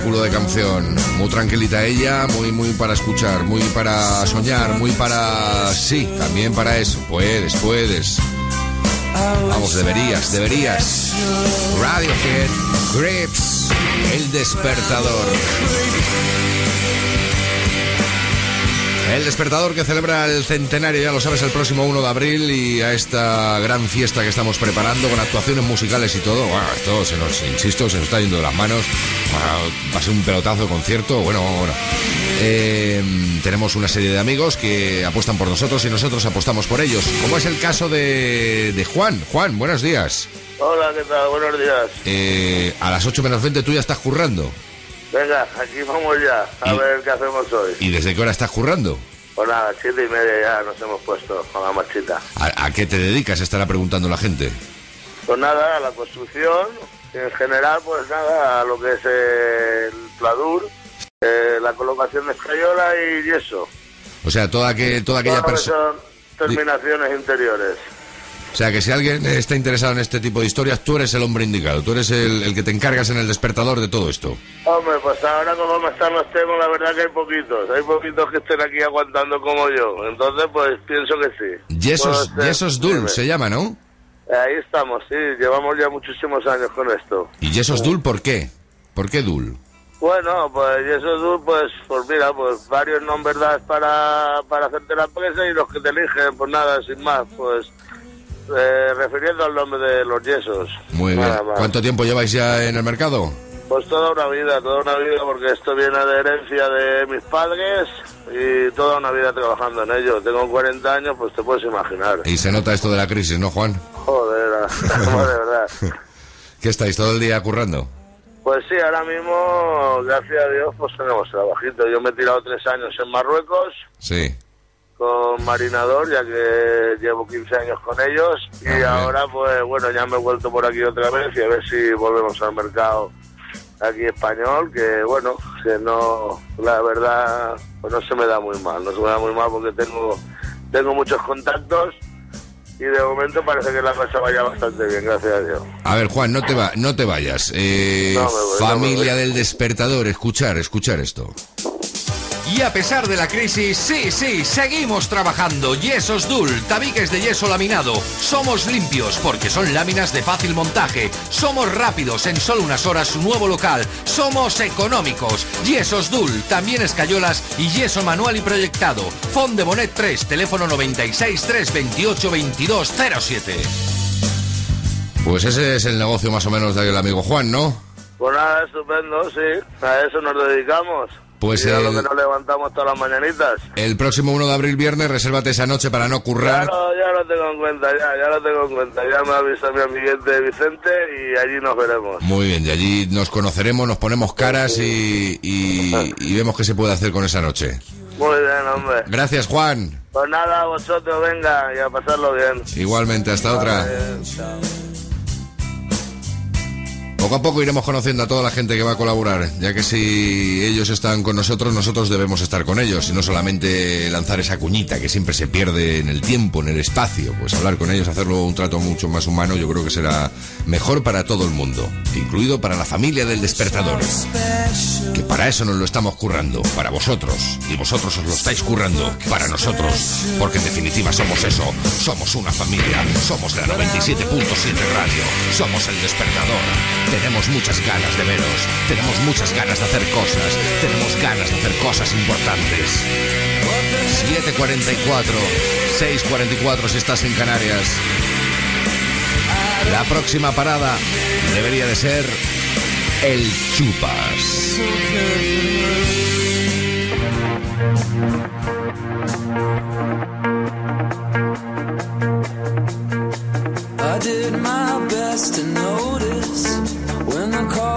Speaker 3: Espectáculo de canción. Muy tranquilita ella, muy, muy para escuchar, muy para soñar, muy para... Sí, también para eso. Puedes, puedes. Vamos, deberías, deberías. Radiohead, Grips, El Despertador. El despertador que celebra el centenario, ya lo sabes, el próximo 1 de abril y a esta gran fiesta que estamos preparando con actuaciones musicales y todo. Bueno, esto se nos, insisto, se nos está yendo de las manos. Bueno, va a ser un pelotazo de concierto. Bueno, bueno. Eh, tenemos una serie de amigos que apuestan por nosotros y nosotros apostamos por ellos. Como es el caso de, de Juan. Juan, buenos días.
Speaker 18: Hola, ¿qué tal? Buenos días.
Speaker 3: Eh, a las 8 menos 20 tú ya estás currando.
Speaker 18: Venga, aquí vamos ya, a ver qué hacemos hoy.
Speaker 3: ¿Y desde qué hora estás currando?
Speaker 18: Pues nada, siete y media ya nos hemos puesto con la marchita.
Speaker 3: ¿A, a qué te dedicas? Estará preguntando la gente.
Speaker 18: Pues nada, a la construcción, en general, pues nada, a lo que es el pladur, eh, la colocación de escayola y yeso.
Speaker 3: O sea, toda, que, toda aquella persona...
Speaker 18: son terminaciones interiores.
Speaker 3: O sea, que si alguien está interesado en este tipo de historias, tú eres el hombre indicado. Tú eres el, el que te encargas en el despertador de todo esto.
Speaker 18: Hombre, pues ahora como están los temas, la verdad que hay poquitos. Hay poquitos que estén aquí aguantando como yo. Entonces, pues pienso que sí.
Speaker 3: Yesos,
Speaker 18: ser-
Speaker 3: Yesos Dul
Speaker 18: Dime.
Speaker 3: se llama, ¿no?
Speaker 18: Ahí estamos, sí. Llevamos ya muchísimos años con esto.
Speaker 3: ¿Y Yesos Dul por qué? ¿Por qué Dul?
Speaker 18: Bueno, pues y eso tú, pues, pues mira, pues varios nombres das para, para hacerte la presa y los que te eligen, pues nada, sin más, pues eh, refiriendo al nombre de los yesos.
Speaker 3: Muy bien.
Speaker 18: Nada más.
Speaker 3: ¿Cuánto tiempo lleváis ya en el mercado?
Speaker 18: Pues toda una vida, toda una vida, porque esto viene de herencia de mis padres y toda una vida trabajando en ello. Tengo 40 años, pues te puedes imaginar.
Speaker 3: Y se nota esto de la crisis, ¿no, Juan?
Speaker 18: Joder, de verdad.
Speaker 3: ¿Qué estáis todo el día currando?
Speaker 18: Pues sí, ahora mismo, gracias a Dios, pues tenemos trabajito. Yo me he tirado tres años en Marruecos
Speaker 3: Sí.
Speaker 18: Con Marinador, ya que llevo 15 años con ellos. Y ahora, pues bueno, ya me he vuelto por aquí otra vez y a ver si volvemos al mercado aquí español, que bueno, que no, la verdad, pues no se me da muy mal. No se me da muy mal porque tengo, tengo muchos contactos y de momento parece que la cosa vaya bastante bien, gracias a Dios.
Speaker 3: A ver, Juan, no te, va, no te vayas. Eh,
Speaker 18: No voy,
Speaker 3: familia del despertador, escuchar, escuchar esto.
Speaker 19: Y a pesar de la crisis, sí, sí, seguimos trabajando. Yesos Dul, tabiques de yeso laminado. Somos limpios porque son láminas de fácil montaje. Somos rápidos, en solo unas horas su nuevo local. Somos económicos. Yesos Dul, también escayolas y yeso manual y proyectado. Fond de Bonet 3, teléfono 96 328 2207.
Speaker 3: Pues ese es el negocio más o menos del amigo Juan, ¿no?
Speaker 18: Pues nada, estupendo, sí. A eso nos dedicamos.
Speaker 3: Pues
Speaker 18: y a lo
Speaker 3: el-
Speaker 18: que nos levantamos todas las mañanitas.
Speaker 3: El próximo 1 de abril, viernes, resérvate esa noche para no currar.
Speaker 18: Ya lo, ya lo tengo en cuenta, ya, ya lo tengo en cuenta. Ya me avisa mi amiguete Vicente y allí nos veremos.
Speaker 3: Muy bien, y allí nos conoceremos, nos ponemos caras y, y- y vemos qué se puede hacer con esa noche.
Speaker 18: Muy bien, hombre.
Speaker 3: Gracias, Juan.
Speaker 18: Pues nada, vosotros venga y a pasarlo bien.
Speaker 3: Igualmente, hasta otra. Poco a poco iremos conociendo a toda la gente que va a colaborar, ya que si ellos están con nosotros, nosotros debemos estar con ellos, y no solamente lanzar esa cuñita que siempre se pierde en el tiempo, en el espacio, pues hablar con ellos, hacerlo un trato mucho más humano, yo creo que será mejor para todo el mundo, incluido para la familia del despertador, que para eso nos lo estamos currando, para vosotros, y vosotros os lo estáis currando. Para nosotros, porque en definitiva somos eso, somos una familia, somos la 97.7 Radio, somos el despertador. Tenemos muchas ganas de veros, tenemos muchas ganas de hacer cosas, tenemos ganas de hacer cosas importantes. 7.44, 6.44 si estás en Canarias. La próxima parada debería de ser el Chupas.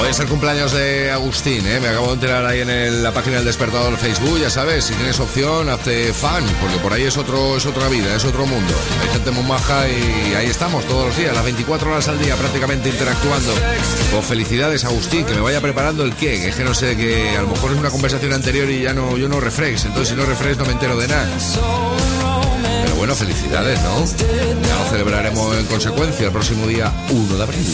Speaker 3: Hoy es el cumpleaños de Agustín, ¿eh? me acabo de enterar ahí en la página del despertador Facebook, ya sabes, si tienes opción, hazte fan, porque por ahí es otro es otra vida, es otro mundo. Hay gente muy maja y ahí estamos todos los días, las 24 horas al día prácticamente interactuando. Pues felicidades Agustín, que me vaya preparando el qué, que es que no sé, que a lo mejor es una conversación anterior y ya no, yo no refresh, entonces si no refresh no me entero de nada. Bueno, felicidades, ¿no? Ya lo celebraremos en consecuencia el próximo día 1 de abril.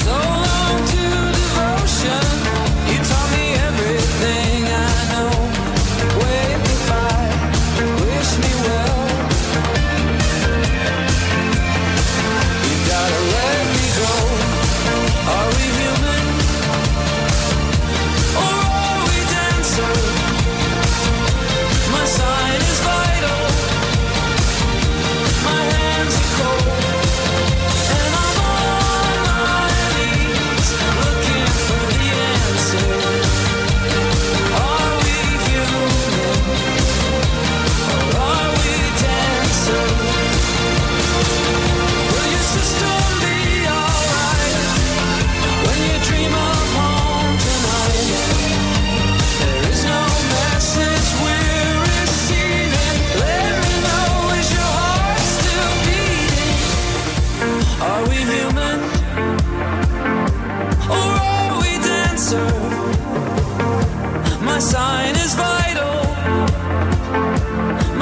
Speaker 20: Sign is vital.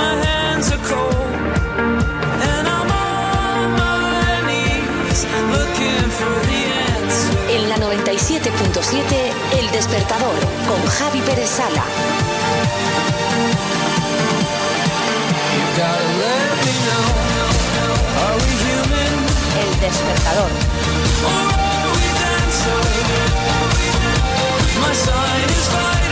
Speaker 20: My hands are cold. And I'm on my knees looking for the answer.
Speaker 11: En la 97.7 El Despertador con Javi Pérez Sala. El Despertador.
Speaker 20: My sign is vital.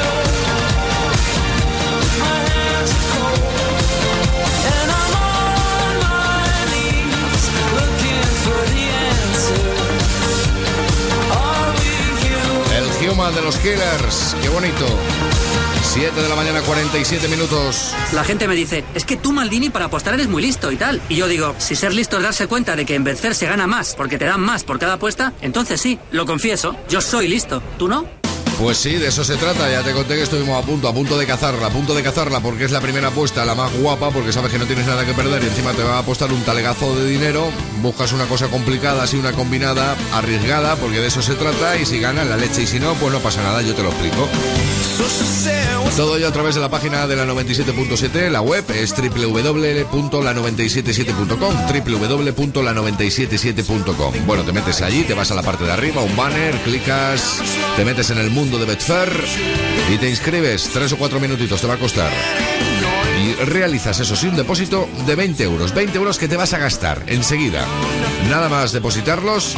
Speaker 3: De los Killers, qué bonito. 7 de la mañana, 47 minutos.
Speaker 21: La gente me dice, es que tú, Maldini, para apostar eres muy listo y tal. Y yo digo, si ser listo es darse cuenta de que en vencer se gana más porque te dan más por cada apuesta, entonces sí, lo confieso, yo soy listo. ¿Tú no?
Speaker 3: Pues sí, de eso se trata. Ya te conté que estuvimos a punto, a punto de cazarla, a punto de cazarla, porque es la primera apuesta, la más guapa, porque sabes que no tienes nada que perder y encima te va a apostar un talegazo de dinero. Buscas una cosa complicada, así una combinada, arriesgada, porque de eso se trata. Y si ganas la leche y si no, pues no pasa nada, yo te lo explico. Todo ello a través de la página de la 97.7, la web es www.la977.com, www.la977.com. Bueno, te metes allí, te vas a la parte de arriba, un banner, clicas, te metes en el mundo de Betfair y te inscribes. Tres o cuatro minutitos te va a costar. Y realizas eso sí, un depósito de 20 euros. 20 euros que te vas a gastar enseguida. Nada más depositarlos,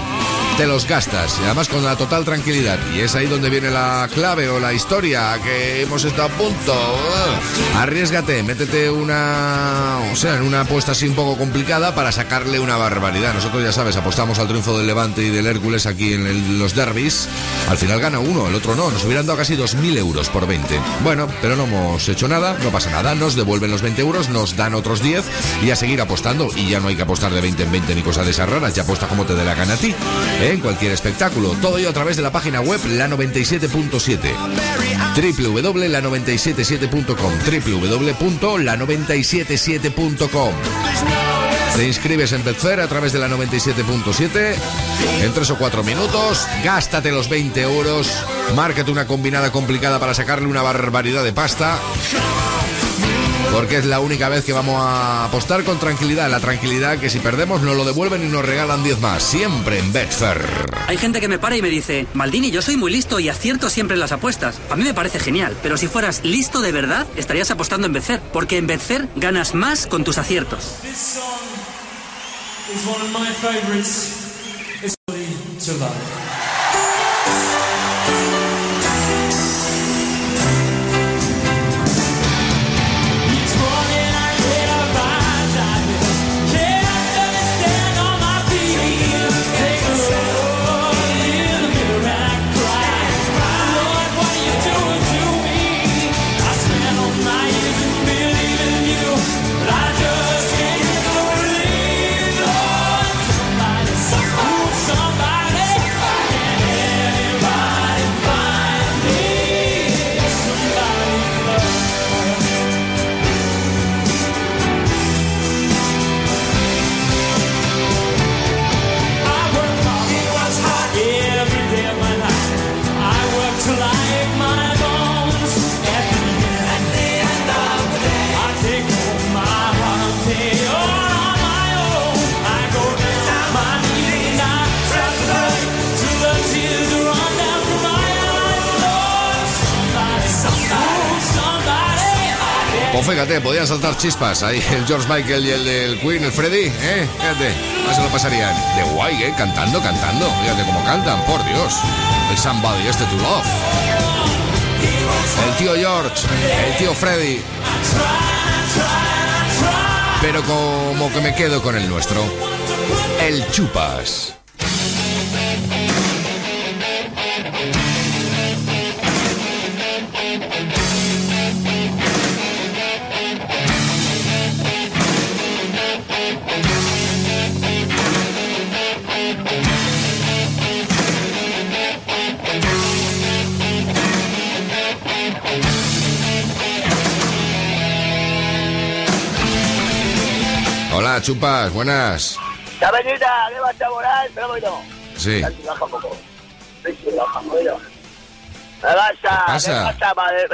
Speaker 3: te los gastas. Y además con la total tranquilidad. Y es ahí donde viene la clave o la historia que hemos estado a punto. Ah, Arriesgate, métete una. O sea, en una apuesta así un poco complicada para sacarle una barbaridad. Nosotros ya sabes, apostamos al triunfo del Levante y del Hércules aquí en los derbis. Al final gana uno, el otro no. Nos hubieran dado casi 2.000 euros por 20. Bueno, pero no hemos hecho nada, no pasa nada. Nos devuelven los 20 euros, nos dan otros 10 y a seguir apostando. Y ya no hay que apostar de 20 en 20 ni cosas de esas raras. Ya apuesta como te dé la gana a ti. ¿eh? En cualquier espectáculo. Todo ello a través de la página web la97.7 www.la977.com www.la977.com te inscribes en Betfair a través de la 97.7 en 3 o 4 minutos, gástate los 20 euros, márcate una combinada complicada para sacarle una barbaridad de pasta. Porque es la única vez que vamos a apostar con tranquilidad. La tranquilidad que si perdemos nos lo devuelven y nos regalan 10 más. Siempre en Betfair.
Speaker 21: Hay gente que me para y me dice, Maldini, yo soy muy listo y acierto siempre en las apuestas. A mí me parece genial, pero si fueras listo de verdad, estarías apostando en Betfair, porque en Betfair ganas más con tus aciertos.
Speaker 13: This song is one of my
Speaker 3: Pues fíjate, podían saltar chispas ahí el George Michael y el del Queen, el Freddy, ¿eh? Fíjate, no se lo pasarían. De guay, ¿eh? Cantando, cantando. Fíjate cómo cantan, por Dios. El Somebody, este to Love. El tío George, el tío Freddy. Pero como que me quedo con el nuestro. El Chupas. Hola, Chupas, buenas.
Speaker 22: Chapeñita, ¿qué vas a volar? Un poquito.
Speaker 3: Sí.
Speaker 22: Baja un poco. Baja un poquito. ¿Qué pasa? ¿Qué
Speaker 3: pasa,
Speaker 22: madre?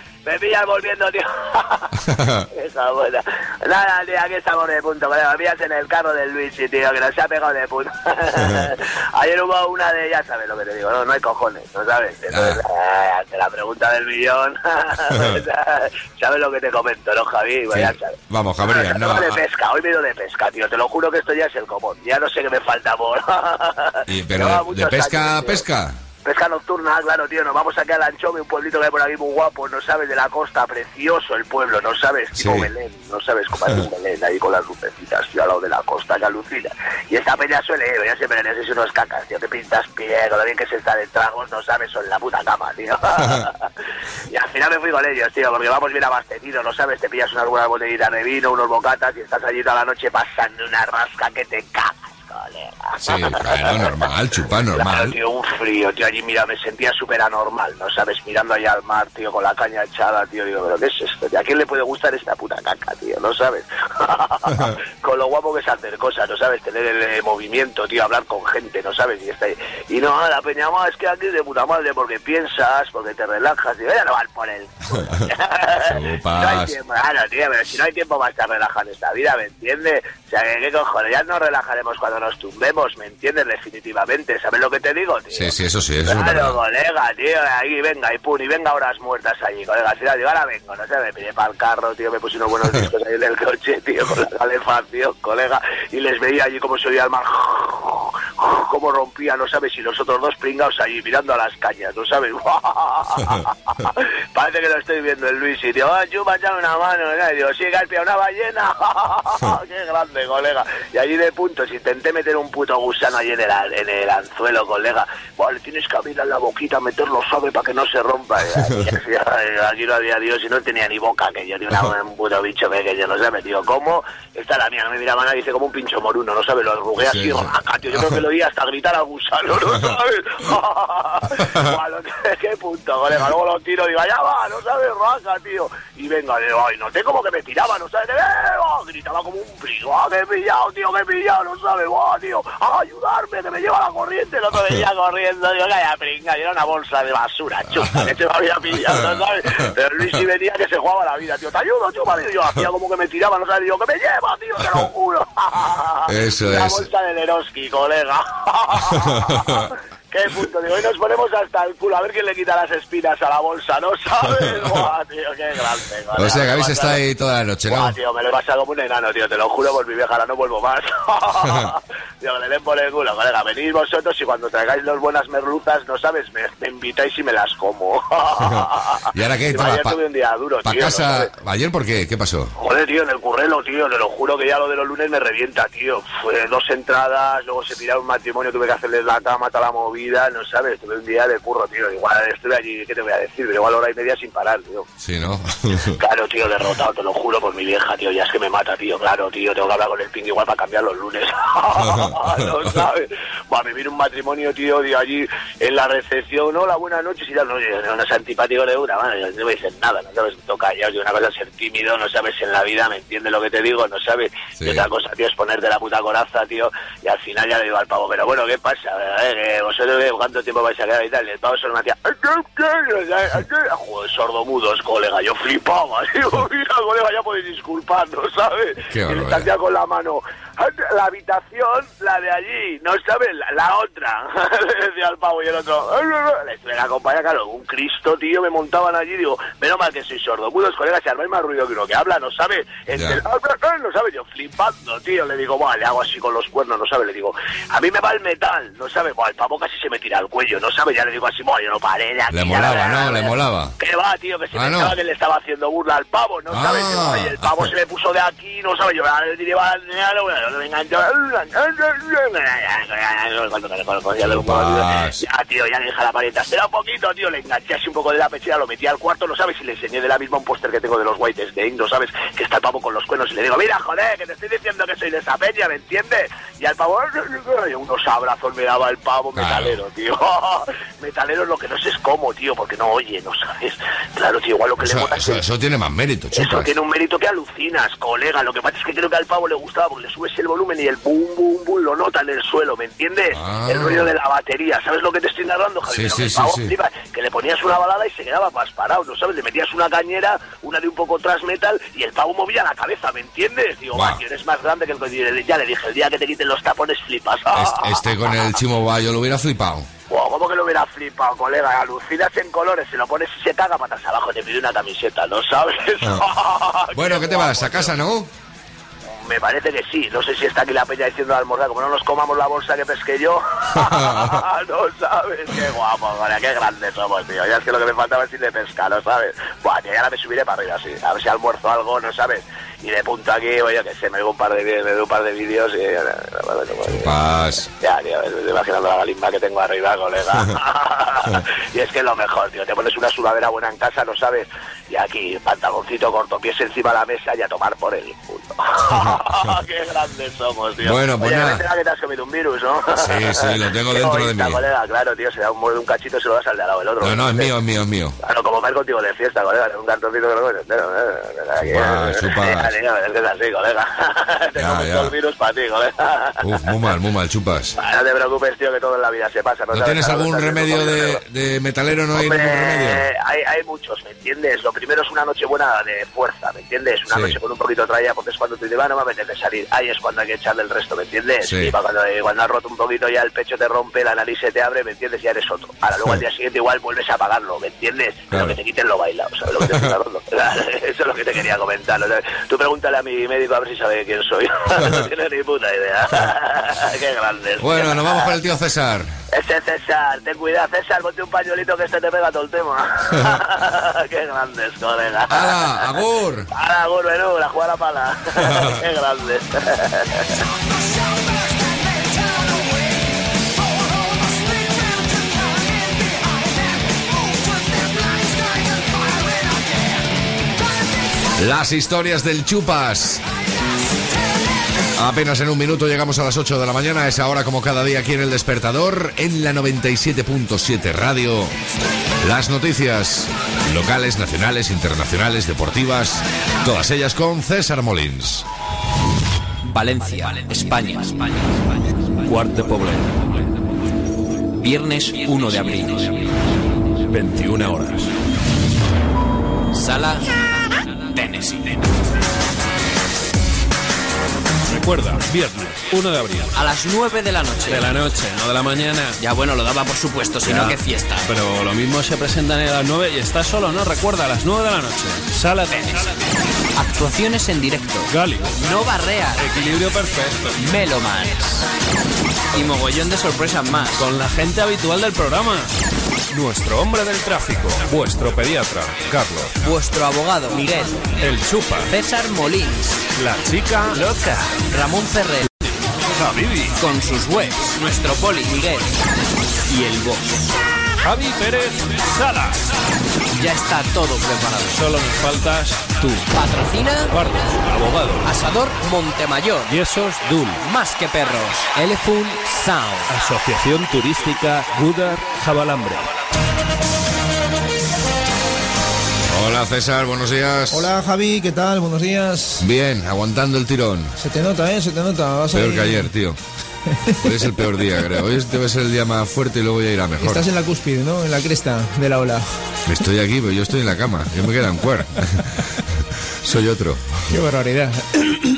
Speaker 22: Me pillas volviendo, tío. Esa buena. Nada, tío, aquí estamos de punto. Me pillas en el carro del Luigi, tío, que nos ha pegado de punto. Ayer hubo una de, ya sabes lo que te digo, no, no hay cojones, ¿no sabes? Entonces, eh, ante la pregunta del millón, ¿sabes lo que te comento, no, Javi? Ya sabes.
Speaker 3: Vamos, Gabriel, no.
Speaker 22: Vengo de pesca, hoy me de pesca, tío. Te lo juro que esto ya es el común. Ya no sé qué me falta por.
Speaker 3: Y- pero de, pesca a pesca.
Speaker 22: Pesca nocturna, claro, tío. Nos vamos aquí al Anchove, un pueblito que hay por aquí muy guapo, no sabes, de la costa. Precioso el pueblo, no sabes, tipo
Speaker 3: Sí.
Speaker 22: Belén. No sabes cómo es un Belén ahí con las lucecitas, tío, al lado de la costa, que alucina. Y esta peña suele ir, ya siempre en ese unos cacas, tío. Te pintas pie, con lo bien que se está de tragos, no sabes, son la puta cama, tío. y al final me fui con ellos, tío, porque vamos bien abastecidos, no sabes, te pillas unas buenas botellitas de vino, unos bocatas y estás allí toda la noche pasando una rasca que te cagas, colega.
Speaker 3: Sí, claro, normal,
Speaker 22: Claro,
Speaker 3: normal.
Speaker 22: tío, un frío, tío, allí mira, me sentía súper anormal, ¿no sabes? Mirando allá al mar, tío, con la caña echada, tío, digo, pero ¿qué es esto? tío? ¿A quién le puede gustar esta puta caca, tío? ¿No sabes? con lo guapo que es hacer cosas, ¿no sabes? Tener el eh, movimiento, tío, hablar con gente, ¿no sabes? Y, está ahí. y no, la peña más es que aquí es de puta madre porque piensas, porque te relajas, y ya no van por culo. no hay tiempo, claro, tío, pero si no hay tiempo para estar relajado en esta vida, ¿me entiendes? O sea, que qué cojones, ya nos relajaremos cuando nos tumbemos, ¿me entiendes? Definitivamente, ¿sabes lo que te digo, tío?
Speaker 3: Sí, sí, eso sí, eso es
Speaker 22: Claro, colega, tío, ahí venga, y pum, y venga horas muertas allí, colega, al final digo, ahora vengo, no sé, me pillé para el carro, tío, me puse unos buenos discos ahí en el coche, tío, con la calefacción, colega, y les veía allí como se oía el mar, como rompía, no sabes, y los otros dos pringados allí mirando a las cañas, no sabes, parece que lo estoy viendo el Luis, y digo, ah, chupa, echame una mano, ¿no? y digo, sí, Garpia, una ballena, qué grande, colega, y allí de puntos, intenté meter un puto gusano allí en el, en el anzuelo, colega, vale, tienes que abrir la boquita, meterlo suave para que no se rompa, y, y ay, aquí no había Dios, y no tenía ni boca, que yo, ni una, un puto bicho pequeño, no sabes, digo, ¿cómo? Está la mía, no me miraba nadie, dice como un pincho moruno, no sabes, lo arrugué
Speaker 3: Sí,
Speaker 22: así,
Speaker 3: sí.
Speaker 22: raca, tío, yo creo que lo oí hasta gritar al gusano, ¿no sabes? Qué punto, colega, luego lo tiro, digo, allá va, no sabes, raca, tío, y venga, digo, ay, noté como que me tiraba, no sabes, ¡eh! gritaba como un frío, ¡ah, que he pillado, tío, que he pillado, no sabes, ¡ah, tío, a ayudarme, que me lleva la corriente, el otro venía corriendo, digo, calla, pringa, y era una bolsa de basura, chupa, que se me había pillado, ¿no sabes? Pero Luis sí venía que se jugaba la vida, tío, te ayudo, chupa, y yo hacía como que me tiraba, no sabes, digo, que me lleva, tío, te lo juro.
Speaker 3: Eso
Speaker 22: La
Speaker 3: es.
Speaker 22: bolsa de Leroski, colega. Qué punto, digo, hoy nos ponemos hasta el culo a ver quién le quita las espinas a la bolsa, ¿no sabes? Buah, tío, qué grande.
Speaker 3: O sea, que habéis estado ahí toda la noche, ¿no?
Speaker 22: Buah, tío, me lo he pasado como un enano, tío, te lo juro por mi vieja, ahora no vuelvo más. tío, que le den por el culo, colega, venid vosotros y cuando traigáis las buenas merlutas, no sabes, me, me invitáis y me las como.
Speaker 3: ¿Y ahora qué?
Speaker 22: Ayer tuve un día duro,
Speaker 3: ¿Pa
Speaker 22: tío, ¿no
Speaker 3: casa? ¿Ayer por qué? ¿Qué pasó?
Speaker 22: Joder, tío, en el currelo, tío, te lo juro que ya lo de los lunes me revienta, tío. Fue dos entradas, luego se piraron un matrimonio, tuve que hacerles la cama, toda la movida, no sabes, tuve un día de curro, tío. Igual estuve allí, ¿qué te voy a decir? Pero igual hora y media sin parar, tío.
Speaker 3: Sí, ¿no?
Speaker 22: Claro, tío, derrotado, te lo juro por mi vieja, tío, ya es que me mata, tío, claro, tío, tengo que hablar con el ping igual para cambiar los lunes. no sabes. Me viene un matrimonio, tío, de allí en la recepción, hola, buenas noches, y ya no, no, es antipático de una, bueno, no me dicen nada, no sabes, toca ya, una cosa es ser tímido, no sabes en la vida, me entiendes lo que te digo, no sabes,
Speaker 3: Sí.
Speaker 22: y otra cosa, tío, es ponerte la puta coraza, tío, y al final ya le digo al pavo, pero bueno, ¿qué pasa? A que vosotros, ¿cuánto tiempo vais a quedar y tal? Y el pavo solo me hacía, joder, sordomudos, colega, yo flipaba, digo, mira, colega, ya podéis disculparnos, ¿sabes?
Speaker 3: Qué
Speaker 22: y le con la mano La habitación, la de allí, no sabes, la, la otra. Le decía al pavo y el otro. Le la compañía, claro, un Cristo, tío, me montaban allí. Digo, menos mal que soy sordo. Muchos colegas, si armáis más ruido que uno que habla, no sabe. El- no sabe, yo flipando, tío. Le digo, "Buah, le hago así con los cuernos, no sabe. Le digo, a mí me va el metal, no sabe. Buah, el pavo casi se me tira al cuello, no sabe. Ya le digo así, "Buah, yo no paré de aquí.
Speaker 3: Le
Speaker 22: la
Speaker 3: molaba, ¿no? Le molaba.
Speaker 22: ¿Qué va, tío? Que se
Speaker 3: Ah, no.
Speaker 22: pensaba que le estaba haciendo burla al pavo, ¿no
Speaker 3: Ah.
Speaker 22: sabes? Y el pavo se me puso de aquí, no sabes, yo le Ya, tío, ya le dije a la parienta, espera un poquito, tío, le enganché así un poco de la pechera, lo metí al cuarto, ¿no sabes? Y le enseñé de la misma un póster que tengo de los Whites de Indo, ¿sabes? Que está el pavo con los cuernos y le digo, mira, joder, que te estoy diciendo que soy de esa peña, ¿me entiendes? Y al pavo, unos abrazos me daba el pavo metalero, tío. metalero lo que no sé es cómo, tío, porque no oye, ¿no sabes? Claro, tío, igual lo que le
Speaker 3: Eso,
Speaker 22: mola
Speaker 3: eso- eso tiene más mérito,
Speaker 22: eso
Speaker 3: chupas.
Speaker 22: tiene un mérito que alucinas, colega. Lo que pasa es que creo que al pavo le gustaba porque le subes el volumen y el boom, boom, boom lo nota en el suelo, ¿me entiendes?
Speaker 3: Ah.
Speaker 22: El ruido de la batería. ¿Sabes lo que te estoy narrando, Javi?
Speaker 3: Sí,
Speaker 22: Pero
Speaker 3: sí,
Speaker 22: que
Speaker 3: sí,
Speaker 22: le ponías una balada y se quedaba pasparado, ¿no sabes? Le metías una cañera, una de un poco tras metal y el pavo movía la cabeza, ¿me entiendes? Digo, que eres más grande que el que ya le dije, el día que te quiten los tapones flipas.
Speaker 3: Este, este con el chimo va, yo lo hubiera flipado.
Speaker 22: Buah, ¿Cómo que lo hubiera flipado, colega? Alucinas en colores, se lo pones y se caga patas abajo, te pide una camiseta, ¿no sabes?
Speaker 3: Bueno, ¿qué te vas? ¿A casa, no?
Speaker 22: Me parece que sí. No sé si está aquí la peña diciendo almorzar. Como no nos comamos la bolsa que pesqué yo. no sabes. Qué guapo, joder, qué grandes somos, tío. Ya es que lo que me faltaba es ir de pesca, ¿no sabes? Buah, tío, ahora me subiré para arriba, sí. A ver si almuerzo algo, ¿no sabes? Y de punto aquí, oye, que sé, me veo un par de, me veo un par de vídeos y...
Speaker 3: Paz.
Speaker 22: Ya, tío, estoy imaginando la galimba que tengo arriba, colega. y es que es lo mejor, tío. Te pones una sudadera buena en casa, ¿no sabes? Y aquí, pantaloncito corto, pies encima de la mesa y a tomar por el culo. ¡Qué grandes somos, tío!
Speaker 3: Bueno, pues
Speaker 22: Oye,
Speaker 3: nada.
Speaker 22: que te has comido un virus, ¿no?
Speaker 3: Sí, sí, lo tengo dentro de mí.
Speaker 22: colega, claro, tío. Se da un muerde un cachito y se lo das al de al lado del otro.
Speaker 3: No, no, es mío, es mío, es mío.
Speaker 22: Claro, como ir contigo de fiesta, colega, un cartoncito que me entero.
Speaker 3: Chupa, chupa.
Speaker 22: Es que es así, colega. Te
Speaker 3: Ya,
Speaker 22: comes
Speaker 3: ya.
Speaker 22: todo el virus para ti, colega.
Speaker 3: Uf, muy mal, muy mal, chupas.
Speaker 22: No te preocupes, tío, que todo en la vida se pasa.
Speaker 3: ¿No
Speaker 22: sabes
Speaker 3: tienes algún remedio de, de metalero? ¿No hay
Speaker 22: Hombre,
Speaker 3: ningún remedio?
Speaker 22: hay, hay muchos, ¿me entiendes? Lo primero es una noche buena de fuerza, ¿me entiendes? Una
Speaker 3: Sí.
Speaker 22: noche con un poquito de tralla, porque es cuando te "Va, no me apetece salir. Ahí es cuando hay que echarle el resto, ¿me entiendes?
Speaker 3: Sí.
Speaker 22: Y cuando, eh, cuando has roto un poquito ya el pecho te rompe, la nariz se te abre, ¿me entiendes? Ya eres otro. Ahora luego al día siguiente igual vuelves a apagarlo, ¿me entiendes? Pero que te quiten lo bailado, ¿sabes lo que te? Eso es lo que te quería comentar. ¿no? Tú pregúntale a mi médico a ver si sabe quién soy. no tiene ni puta idea. Qué grande.
Speaker 3: Bueno, nos vamos con el tío César.
Speaker 22: Ese César, ten cuidado, César, ponte un pañuelito que este te pega todo el tema. Qué grandes, colega.
Speaker 3: ¡Hala, agur!
Speaker 22: ¡Hala, agur, menú, la juega la pala! Qué grandes.
Speaker 3: Las historias del Chupas. Apenas en un minuto llegamos a las 8 de la mañana, es ahora como cada día aquí en el despertador, en la 97.7 radio. Las noticias locales, nacionales, internacionales, deportivas, todas ellas con César Molins.
Speaker 23: Valencia, España. Quart de Poblet. Viernes 1 de abril. 21 horas. Sala Tennessee.
Speaker 2: Recuerda, viernes 1 de abril.
Speaker 23: A las 9 de la noche.
Speaker 2: De la noche, no de la mañana.
Speaker 23: Ya bueno, lo daba por supuesto, si
Speaker 2: Ya,
Speaker 23: no, qué fiesta.
Speaker 2: Pero lo mismo se presentan a las 9 y está solo, ¿no? Recuerda, a las 9 de la noche. Sala Tennessee.
Speaker 23: Actuaciones en directo.
Speaker 2: Gali.
Speaker 23: No barreas.
Speaker 2: Equilibrio perfecto.
Speaker 23: Melomans. Y mogollón de sorpresas más.
Speaker 2: Con la gente habitual del programa.
Speaker 24: Nuestro hombre del tráfico, vuestro pediatra, Carlos.
Speaker 23: Vuestro abogado, Miguel.
Speaker 24: El Chupa,
Speaker 23: César Molins.
Speaker 24: la chica
Speaker 23: Loca. Ramón Ferrer.
Speaker 24: Javibi,
Speaker 23: Con sus webs. Nuestro poli, Miguel. Y el boss.
Speaker 24: Javi Pérez Salas.
Speaker 23: Ya está todo preparado.
Speaker 2: Solo nos faltas tú.
Speaker 23: Patrocina
Speaker 2: Guardia, abogado.
Speaker 23: Asador Montemayor.
Speaker 2: Yesos Dul.
Speaker 23: Más que perros. Elephant Sound.
Speaker 2: Asociación Turística Gudar Jabalambre.
Speaker 3: Hola César, buenos días.
Speaker 25: Hola Javi, ¿qué tal? Buenos días.
Speaker 3: Bien, aguantando el tirón.
Speaker 25: Se te nota, ¿eh? Se te nota. Vas
Speaker 3: Peor
Speaker 25: ahí-
Speaker 3: que ayer, tío. Hoy es el peor día, creo. Hoy debe ser el día más fuerte y luego ya irá mejor.
Speaker 25: Estás en la cúspide, ¿no? En la cresta de la ola.
Speaker 3: Estoy aquí, pero yo estoy en la cama. Yo me quedo en cuer. Soy otro.
Speaker 25: Qué barbaridad.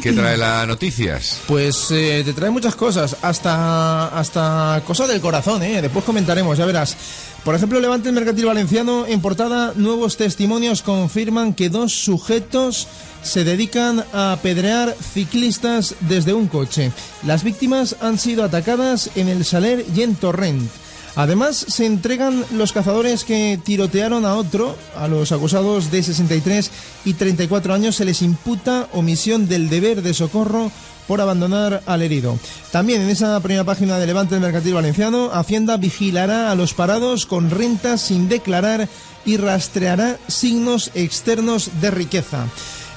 Speaker 3: ¿Qué trae las noticias?
Speaker 25: Pues eh, te trae muchas cosas, hasta, hasta cosas del corazón, ¿eh? Después comentaremos, ya verás. Por ejemplo, Levante el Mercantil Valenciano, en portada, nuevos testimonios confirman que dos sujetos se dedican a apedrear ciclistas desde un coche. Las víctimas han sido atacadas en el Saler y en Torrent. Además, se entregan los cazadores que tirotearon a otro. A los acusados de 63 y 34 años se les imputa omisión del deber de socorro por abandonar al herido. También en esa primera página de Levante del Mercantil Valenciano, Hacienda vigilará a los parados con rentas sin declarar y rastreará signos externos de riqueza.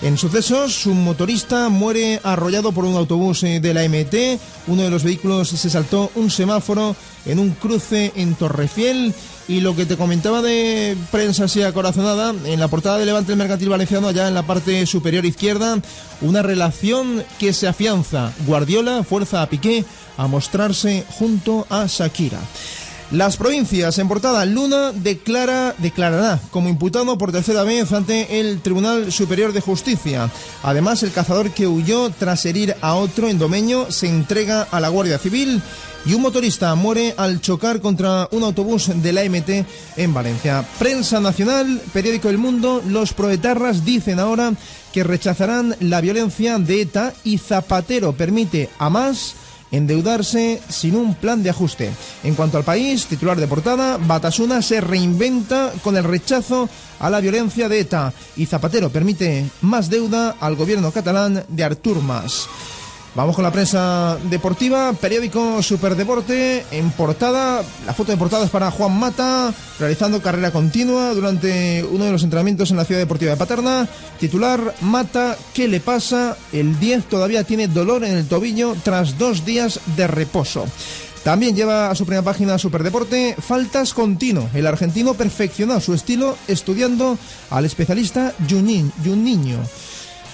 Speaker 25: En sucesos, un motorista muere arrollado por un autobús eh, de la MT. Uno de los vehículos se saltó un semáforo en un cruce en Torrefiel. Y lo que te comentaba de prensa así acorazonada, en la portada de Levante el Mercantil Valenciano, allá en la parte superior izquierda, una relación que se afianza. Guardiola fuerza a Piqué a mostrarse junto a Shakira. Las provincias en portada, Luna declara, declarará como imputado por tercera vez ante el Tribunal Superior de Justicia. Además, el cazador que huyó tras herir a otro en Domeño se entrega a la Guardia Civil y un motorista muere al chocar contra un autobús de la MT en Valencia. Prensa nacional, periódico El Mundo, los proetarras dicen ahora que rechazarán la violencia de ETA y Zapatero permite a más endeudarse sin un plan de ajuste. En cuanto al país, titular de portada, Batasuna se reinventa con el rechazo a la violencia de ETA y Zapatero permite más deuda al gobierno catalán de Artur Mas. Vamos con la prensa deportiva, periódico Superdeporte, en portada, la foto de portada es para Juan Mata, realizando carrera continua durante uno de los entrenamientos en la ciudad deportiva de Paterna. Titular, Mata, ¿qué le pasa? El 10 todavía tiene dolor en el tobillo tras dos días de reposo. También lleva a su primera página Superdeporte Faltas Continuo. El argentino perfeccionó su estilo estudiando al especialista Junin.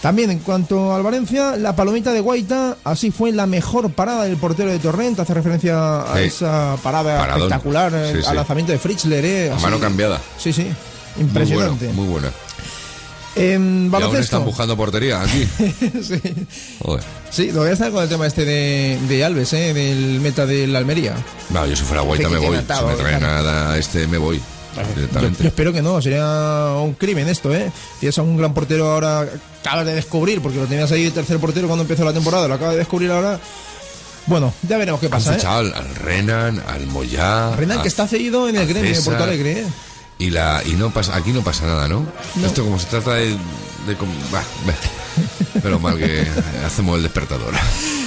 Speaker 25: También en cuanto al Valencia, la palomita de Guaita, así fue la mejor parada del portero de Torrent, hace referencia a
Speaker 3: Sí.
Speaker 25: esa parada
Speaker 3: Paradón.
Speaker 25: espectacular,
Speaker 3: sí.
Speaker 25: al lanzamiento de Fritzler. eh,
Speaker 3: A mano cambiada.
Speaker 25: Sí, sí, impresionante.
Speaker 3: Muy buena.
Speaker 25: En
Speaker 3: Muy buena. Y aún
Speaker 25: baloncesto.
Speaker 3: está empujando portería aquí.
Speaker 25: sí.
Speaker 3: Joder.
Speaker 25: Sí, lo voy a estar con el tema este de, de Alves, eh, del meta del Almería.
Speaker 3: No, yo si fuera Guaita me voy.
Speaker 25: quede
Speaker 3: Si
Speaker 25: atado,
Speaker 3: me trae nada este, me voy.
Speaker 25: Yo,
Speaker 3: Directamente.
Speaker 25: yo espero que no, sería un crimen esto, ¿eh? Tienes a un gran portero ahora, acabas de descubrir, porque lo tenías ahí de tercer portero cuando empezó la temporada, lo acabas de descubrir ahora. Bueno, ya veremos qué
Speaker 3: Han
Speaker 25: pasa, ¿eh?
Speaker 3: al, al Renan, al Moyá.
Speaker 25: Renan,
Speaker 3: a-
Speaker 25: que está cedido en el gremio de. Porto Alegre, ¿eh?
Speaker 3: Y, la, y no pasa, aquí no pasa nada, ¿no?
Speaker 25: No.
Speaker 3: Esto como se trata de... de bah, bah. Pero mal que hacemos el despertador.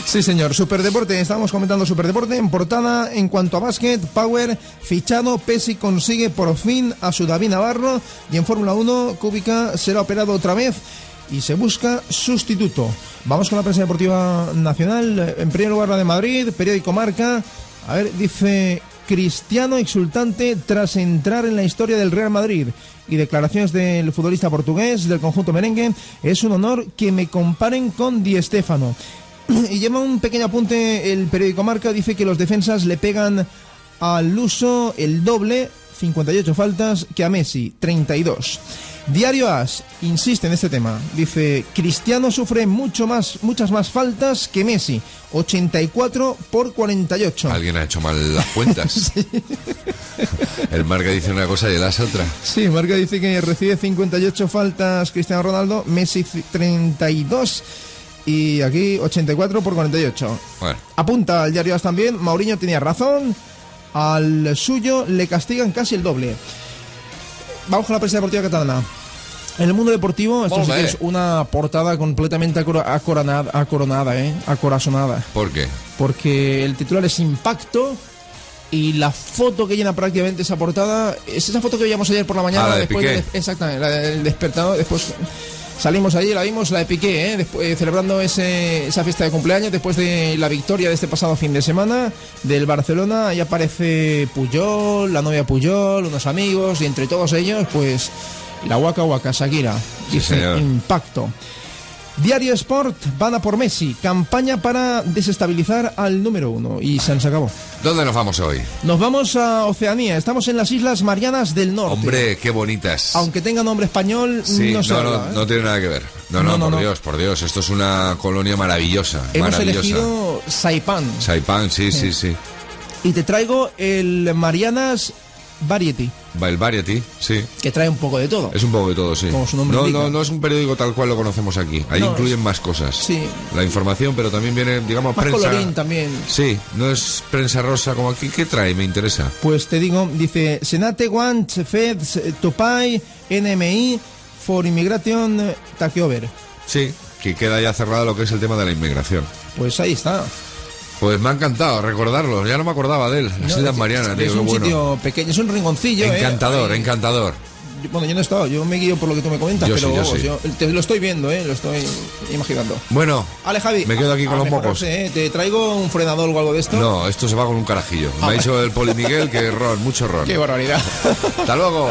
Speaker 25: Sí, señor. Superdeporte, estábamos comentando Superdeporte. En portada, en cuanto a básquet, Power, fichado, Pesi consigue por fin a su David Navarro. Y en Fórmula 1, Kubica será operado otra vez y se busca sustituto. Vamos con la prensa deportiva nacional. En primer lugar, la de Madrid, periódico Marca. A ver, dice Cristiano exultante tras entrar en la historia del Real Madrid. Y declaraciones del futbolista portugués del conjunto merengue. Es un honor que me comparen con Di Stéfano. Y lleva un pequeño apunte el periódico Marca, dice que los defensas le pegan al uso el doble, 58 faltas, que a Messi, 32. Diario As insiste en este tema. Dice, Cristiano sufre mucho más, muchas más faltas que Messi, 84 por 48.
Speaker 3: Alguien ha hecho mal las cuentas. El marca dice una cosa y él hace otra.
Speaker 25: Sí, Marca dice que recibe 58 faltas Cristiano Ronaldo, Messi 32 y aquí 84 por 48.
Speaker 3: Bueno,
Speaker 25: Apunta al diario AS también, Mauriño tenía razón, al suyo le castigan casi el doble. Vamos con la prensa deportiva catalana. En el mundo deportivo, esto sí que es una portada completamente acoronada, acoronada, ¿eh? acorazonada.
Speaker 3: ¿por qué?
Speaker 25: Porque el titular es Impacto y la foto que llena prácticamente esa portada es esa foto que veíamos ayer por la mañana.
Speaker 3: Ah, la de
Speaker 25: después
Speaker 3: Piqué.
Speaker 25: del- exactamente, la del despertador. Después salimos allí, la vimos, la de Piqué, ¿eh? Después, eh, celebrando ese, esa fiesta de cumpleaños después de la victoria de este pasado fin de semana del Barcelona. Ahí aparece Puyol, la novia Puyol, unos amigos y entre todos ellos, pues la Waka Waka Shakira. Dice. Impacto. Diario Sport van a por Messi. Campaña para desestabilizar al número uno. Y se nos acabó.
Speaker 3: ¿Dónde nos vamos hoy?
Speaker 25: Nos vamos a Oceanía. Estamos en las Islas Marianas del Norte.
Speaker 3: Hombre, qué bonitas.
Speaker 25: Aunque tenga nombre español,
Speaker 3: Sí,
Speaker 25: no se
Speaker 3: no, no,
Speaker 25: ¿eh?
Speaker 3: no tiene nada que ver. No, no, por. Dios, por Dios. Esto es una colonia maravillosa.
Speaker 25: Hemos
Speaker 3: maravillosa.
Speaker 25: elegido Saipan.
Speaker 3: Saipan, sí, sí, sí.
Speaker 25: Y te traigo el Marianas Variety,
Speaker 3: Va el Variety, sí.
Speaker 25: que trae un poco de todo.
Speaker 3: Es un poco de todo, sí.
Speaker 25: Como su nombre
Speaker 3: no,
Speaker 25: indica.
Speaker 3: no, no es un periódico tal cual lo conocemos aquí. Ahí
Speaker 25: No,
Speaker 3: incluyen más cosas.
Speaker 25: Sí.
Speaker 3: La información, pero también viene, digamos,
Speaker 25: Más
Speaker 3: prensa.
Speaker 25: colorín también.
Speaker 3: Sí, no es prensa rosa como aquí. ¿Qué trae? Me interesa.
Speaker 25: Pues te digo, dice Senate Want Feds Topai NMI for Immigration Takeover.
Speaker 3: Sí, que queda ya cerrado lo que es el tema de la inmigración.
Speaker 25: Pues ahí está.
Speaker 3: Pues me ha encantado recordarlo. Ya no me acordaba de él. Las
Speaker 25: No,
Speaker 3: Islas
Speaker 25: es-
Speaker 3: Marianas,
Speaker 25: es
Speaker 3: qué
Speaker 25: un
Speaker 3: bueno.
Speaker 25: sitio pequeño, es un rinconcillo. ¿eh?
Speaker 3: Encantador,
Speaker 25: Ahí-
Speaker 3: encantador.
Speaker 25: Bueno, yo no he estado, yo me guío por lo que tú me comentas,
Speaker 3: Yo
Speaker 25: pero
Speaker 3: sí, yo sí.
Speaker 25: yo te lo estoy viendo, ¿eh? lo estoy imaginando.
Speaker 3: Bueno,
Speaker 25: Ale, Javi.
Speaker 3: me quedo aquí con
Speaker 25: a
Speaker 3: los mocos.
Speaker 25: ¿eh? ¿Te traigo un frenador o algo de esto?
Speaker 3: No, esto se va con un carajillo. Me ha dicho el Poli Miguel que ron, mucho ron.
Speaker 25: Qué barbaridad.
Speaker 3: Hasta luego.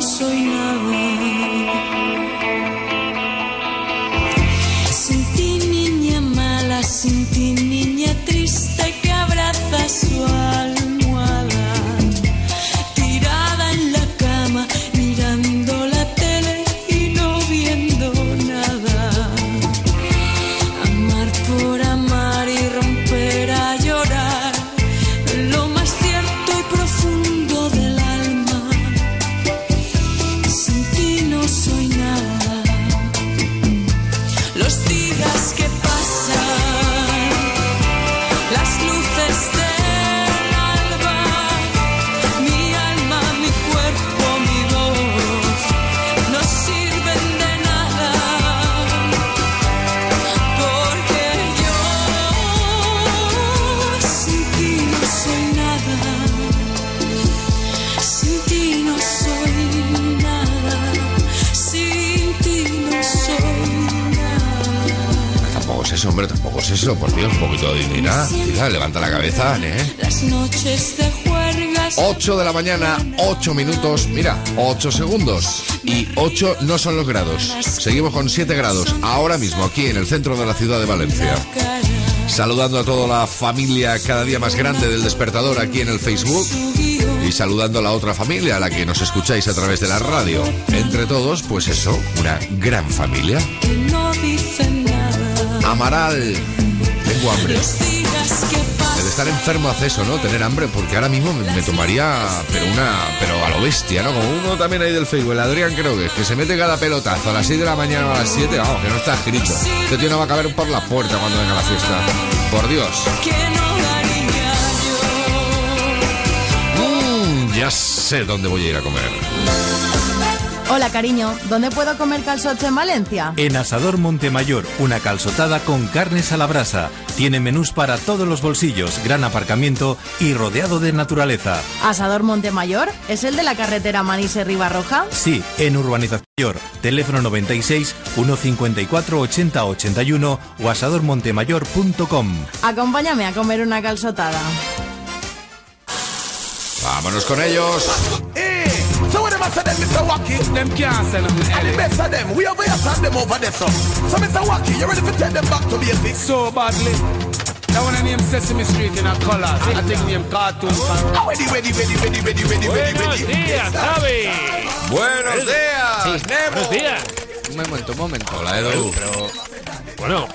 Speaker 26: soy nada.
Speaker 3: Eso. Por Dios, un poquito de dignidad. Tira, levanta la cabeza, ¿eh?
Speaker 26: Las noches de juergas.
Speaker 3: 8 de la mañana, 8 minutos, mira, 8 segundos. Y 8 no son los grados. Seguimos con 7 grados ahora mismo aquí en el centro de la ciudad de Valencia. Saludando a toda la familia cada día más grande del despertador aquí en el Facebook. Y saludando a la otra familia, a la que nos escucháis a través de la radio. Entre todos, pues eso, una gran familia. Amaral. Tengo hambre.
Speaker 26: Pasan.
Speaker 3: estar enfermo hace eso, ¿no? Tener hambre, porque ahora mismo me, me tomaría, pero una, pero a lo bestia, ¿no? Como uno también ahí del Facebook, el Adrián creo que que se mete cada pelotazo a las 6 de la mañana o a las 7, vamos, que no está escrito. Este tío no va a caber por la puerta cuando venga la fiesta. Por Dios. Mm, ya sé dónde voy a ir a comer.
Speaker 27: Hola, cariño. ¿Dónde puedo comer calzoche en Valencia?
Speaker 28: En Asador Montemayor, una calzotada con carnes a la brasa. Tiene menús para todos los bolsillos, gran aparcamiento y rodeado de naturaleza.
Speaker 27: ¿Asador Montemayor? ¿Es el de la carretera Manise-Ribarroja?
Speaker 28: Sí, en Urbanización Mayor. Teléfono 96 154 80 81 o asadormontemayor.com.
Speaker 27: Acompáñame a comer una calzotada.
Speaker 3: Vámonos con ellos.
Speaker 14: So when them a say them Mr. Wacky, them can't sell them. And the best of them, we over here send them over there so. So Mr. Wacky, you ready to take them back to basics? So badly. That one name Sesame Street in a colors. I think name cartoon. Oh, ready, ready, ready, ready, ready, ready, ready, ready.
Speaker 24: días, Javi.
Speaker 3: Buenos días, Nemo.
Speaker 24: Buenos días.
Speaker 23: Un momento, un momento.
Speaker 3: Hola, Edu.
Speaker 24: Pero, bueno,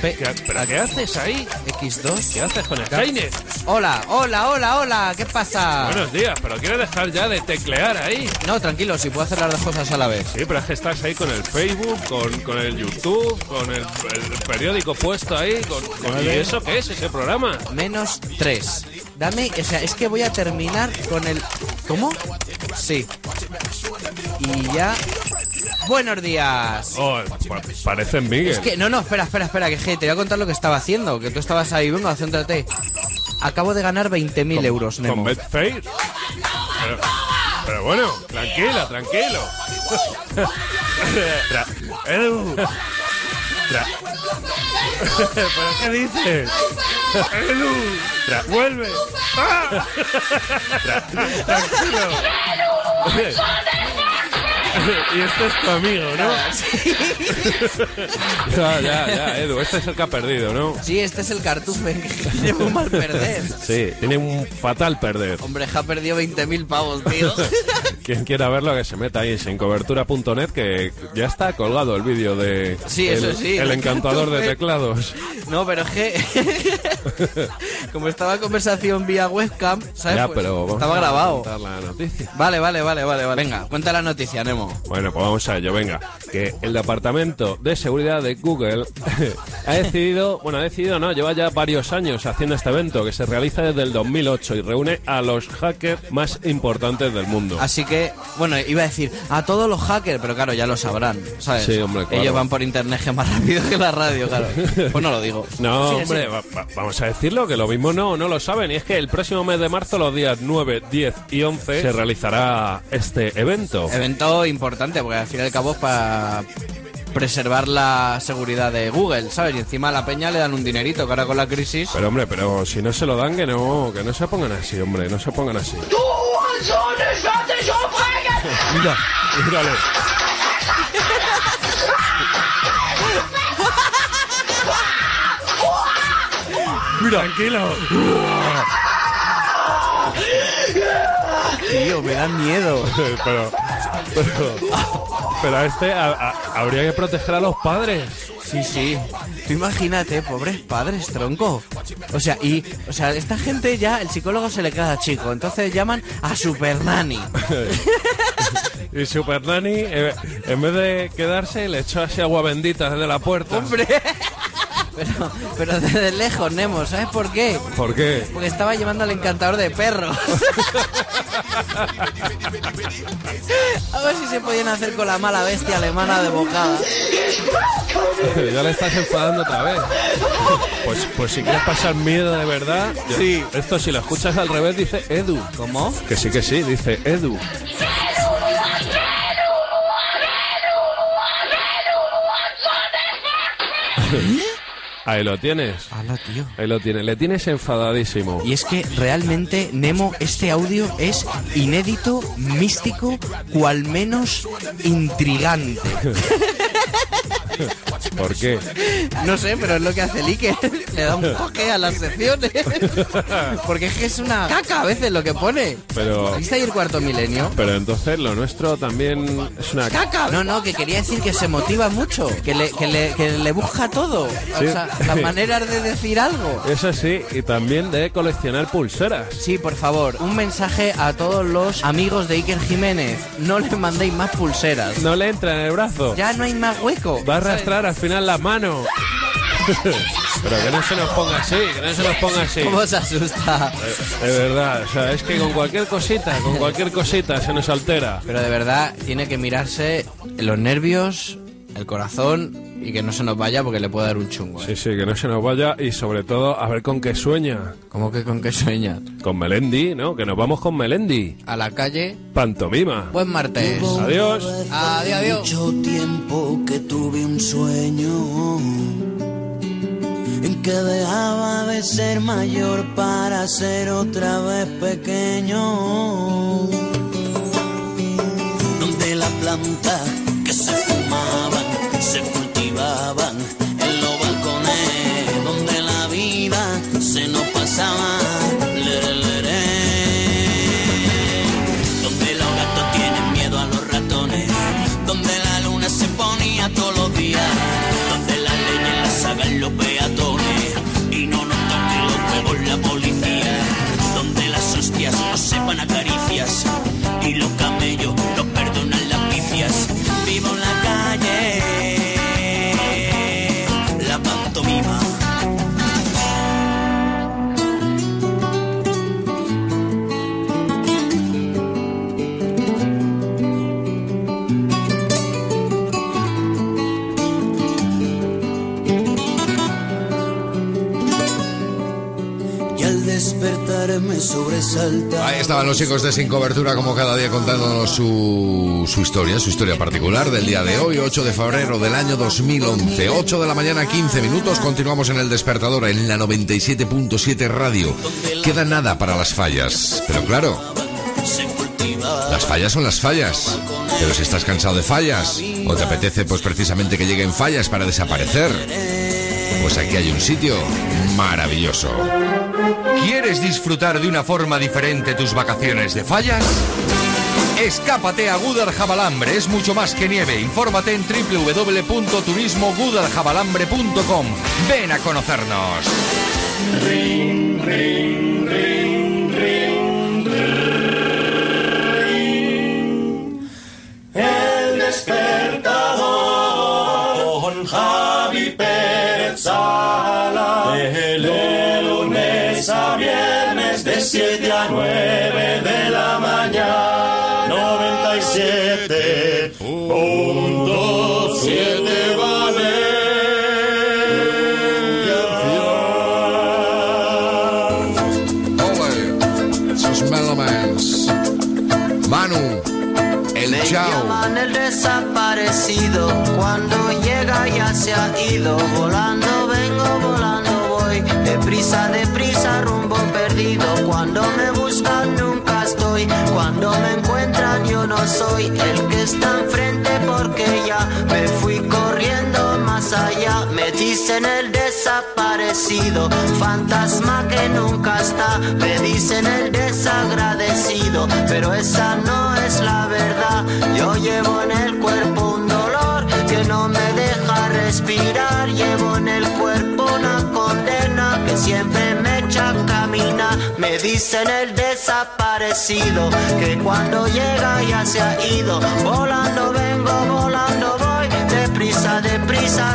Speaker 24: ¿qué, ¿pero qué haces ahí?
Speaker 23: X2.
Speaker 24: ¿Qué haces con Skynet?
Speaker 23: Hola, hola, hola, hola, ¿qué pasa?
Speaker 24: Buenos días, pero ¿quieres dejar ya de teclear ahí?
Speaker 23: No, tranquilo, si puedo hacer las dos cosas a la vez.
Speaker 24: Sí, pero es que estás ahí con el Facebook, con, con el YouTube, con el, el periódico puesto ahí. Con, con- ¿Y eso qué es ese programa?
Speaker 23: Menos 3. Dame, o sea, es que voy a terminar con el... ¿Cómo? Sí. Y ya... Buenos días.
Speaker 24: Oh, pa- parece Miguel.
Speaker 23: Es que, no, no, espera, espera, espera, que je, te voy a contar lo que estaba haciendo, que tú estabas ahí, venga, céntrate. acabo de ganar 20.000 euros, Nemo.
Speaker 24: Con Betfair. Pero, pero bueno, tranquila, tranquilo. Tra- Edu. Tra- ¿Pero qué dices? Edu. Tra- vuelve. ¡Ah! Tra- tranquilo. Y este es tu amigo, ¿no? ya, ya, ya, Edu, este es el que ha perdido, ¿no?
Speaker 23: Sí, este es el cartufe que tiene muy mal perder.
Speaker 24: Sí, tiene un fatal perder.
Speaker 23: Hombre, ha perdido 20.000 pavos, tío.
Speaker 24: Quien quiera verlo, que se meta ahí en sincobertura.net, que ya está colgado el vídeo de
Speaker 23: Sí,
Speaker 24: el,
Speaker 23: eso sí.
Speaker 24: el encantador de teclados.
Speaker 23: No, pero es que... Como estaba conversación vía webcam, ¿sabes?
Speaker 24: Ya,
Speaker 23: Pues
Speaker 24: pero
Speaker 23: estaba grabado.
Speaker 24: contar la noticia.
Speaker 23: Vale, vale, vale, vale, vale. Venga, cuenta la noticia, Nemo.
Speaker 24: Bueno, pues vamos a ello, venga. Que el Departamento de Seguridad de Google ha decidido, bueno, ha decidido no, lleva ya varios años haciendo este evento que se realiza desde el 2008 y reúne a los hackers más importantes del mundo.
Speaker 23: Así que, bueno, iba a decir a todos los hackers, pero claro, ya lo sabrán, ¿sabes?
Speaker 24: Sí, hombre, claro.
Speaker 23: Ellos van por internet que más rápido que la radio, claro. Pues no lo digo.
Speaker 24: No, hombre,
Speaker 23: sigue.
Speaker 24: va- va- vamos a decirlo, que lo mismo no, no lo saben. Y es que el próximo mes de marzo, los días 9, 10 y 11, se realizará este evento.
Speaker 23: Evento importante, porque al fin y al cabo es para preservar la seguridad de Google, ¿sabes? Y encima a la peña le dan un dinerito, que ahora con la crisis...
Speaker 24: Pero hombre, pero si no se lo dan, que no, que no se pongan así, hombre, no se pongan así. Mira, mírale. Mira, tranquilo.
Speaker 23: Tío, me da miedo.
Speaker 24: pero, pero, pero a este a- a- habría que proteger a los padres.
Speaker 23: Sí, sí. Tú imagínate, pobres padres, tronco. O sea, y, o sea, esta gente ya, el psicólogo se le queda chico, entonces llaman a Super Nanny.
Speaker 24: Y Super Nanny, eh, en vez de quedarse, le echó así agua bendita desde la puerta.
Speaker 23: ¡Hombre! Pero, pero desde lejos, Nemo, ¿sabes por qué?
Speaker 24: ¿Por qué?
Speaker 23: Porque estaba llevando al encantador de perros. A ver si se podían hacer con la mala bestia alemana de bocada.
Speaker 24: ya le estás enfadando otra vez. Pues, pues si quieres pasar miedo de verdad, sí. esto si lo escuchas al revés dice Edu.
Speaker 23: ¿Cómo?
Speaker 24: Que sí, que sí, dice Edu. Ahí lo tienes.
Speaker 23: Hala, tío.
Speaker 24: Ahí lo tienes. Le tienes enfadadísimo.
Speaker 23: Y es que realmente, Nemo, este audio es inédito, místico, cual menos intrigante.
Speaker 24: ¿Por qué?
Speaker 23: No sé, pero es lo que hace el Iker. Le da un toque a las secciones. Porque es que es una caca a veces lo que pone.
Speaker 24: Pero,
Speaker 23: ¿Viste ahí el cuarto milenio?
Speaker 24: pero entonces lo nuestro también es una
Speaker 23: ¡Caca! No, no, que quería decir que se motiva mucho, que le, que le, que le busca todo.
Speaker 24: Sí.
Speaker 23: O sea, las maneras de decir algo.
Speaker 24: Eso sí, y también de coleccionar pulseras.
Speaker 23: Sí, por favor, un mensaje a todos los amigos de Iker Jiménez. No le mandéis más pulseras.
Speaker 24: No le entra en el brazo.
Speaker 23: Ya no hay más hueco.
Speaker 24: Va arrastrar al final la mano. Pero que no se nos ponga así, que no se nos ponga así.
Speaker 23: ¿Cómo se asusta?
Speaker 24: De verdad, o sea, es que con cualquier cosita, con cualquier cosita se nos altera.
Speaker 23: Pero de verdad, tiene que mirarse los nervios, el corazón y que no se nos vaya porque le puede dar un chungo. ¿eh?
Speaker 24: Sí, sí, que no se nos vaya y sobre todo a ver con qué sueña.
Speaker 23: ¿Cómo que con qué sueña?
Speaker 24: Con Melendi, ¿no? Que nos vamos con Melendi.
Speaker 23: A la calle.
Speaker 24: Pantomima.
Speaker 23: Buen martes.
Speaker 24: Adiós.
Speaker 23: Adiós, adiós.
Speaker 29: Mucho tiempo que tuve un sueño en que dejaba de ser mayor para ser otra vez pequeño. Donde la planta que se fumaban se en los balcones, donde la vida se nos pasaba. lere, lere. Donde los gatos tienen miedo a los ratones, donde la luna se ponía todos los días, donde las leyes las hagan los peatones y no nos toque los huevos la policía, donde las hostias no sepan a caricias y los
Speaker 3: Ahí estaban los chicos de Sin Cobertura como cada día contándonos su, su historia, su historia particular del día de hoy, 8 de febrero del año 2011, 8 de la mañana 15 minutos, continuamos en el despertador en la 97.7 radio. Queda nada para las fallas, pero claro, las fallas son las fallas. Pero si estás cansado de fallas o te apetece pues precisamente que lleguen fallas para desaparecer, pues aquí hay un sitio maravilloso.
Speaker 30: ¿Quieres disfrutar de una forma diferente tus vacaciones de fallas? Escápate a Guadaljabalambre, es mucho más que nieve. Infórmate en www.turismoguadaljabalambre.com. Ven a conocernos.
Speaker 13: Ring, ring, ring, ring, ring. El despertador con Javi Pérez Sala. De lunes a viernes de 7 a 9 de la mañana. 97.7
Speaker 3: Ole, esos Melomans. Manu, el
Speaker 31: Me
Speaker 3: Chao.
Speaker 31: llaman el desaparecido cuando llega ya se ha ido volando vengo volando voy deprisa perdido cuando me buscan nunca estoy. Cuando me encuentran yo no soy el que está enfrente porque ya me fui corriendo más allá. Me dicen el desaparecido fantasma que nunca está. Me dicen el desagradecido pero esa no es la verdad. Yo llevo en el cuerpo un dolor que no me deja respirar. Llevo en el cuerpo una condena que siempre me echa a caminar me dicen el desaparecido que cuando llega ya se ha ido. Volando vengo volando voy deprisa deprisa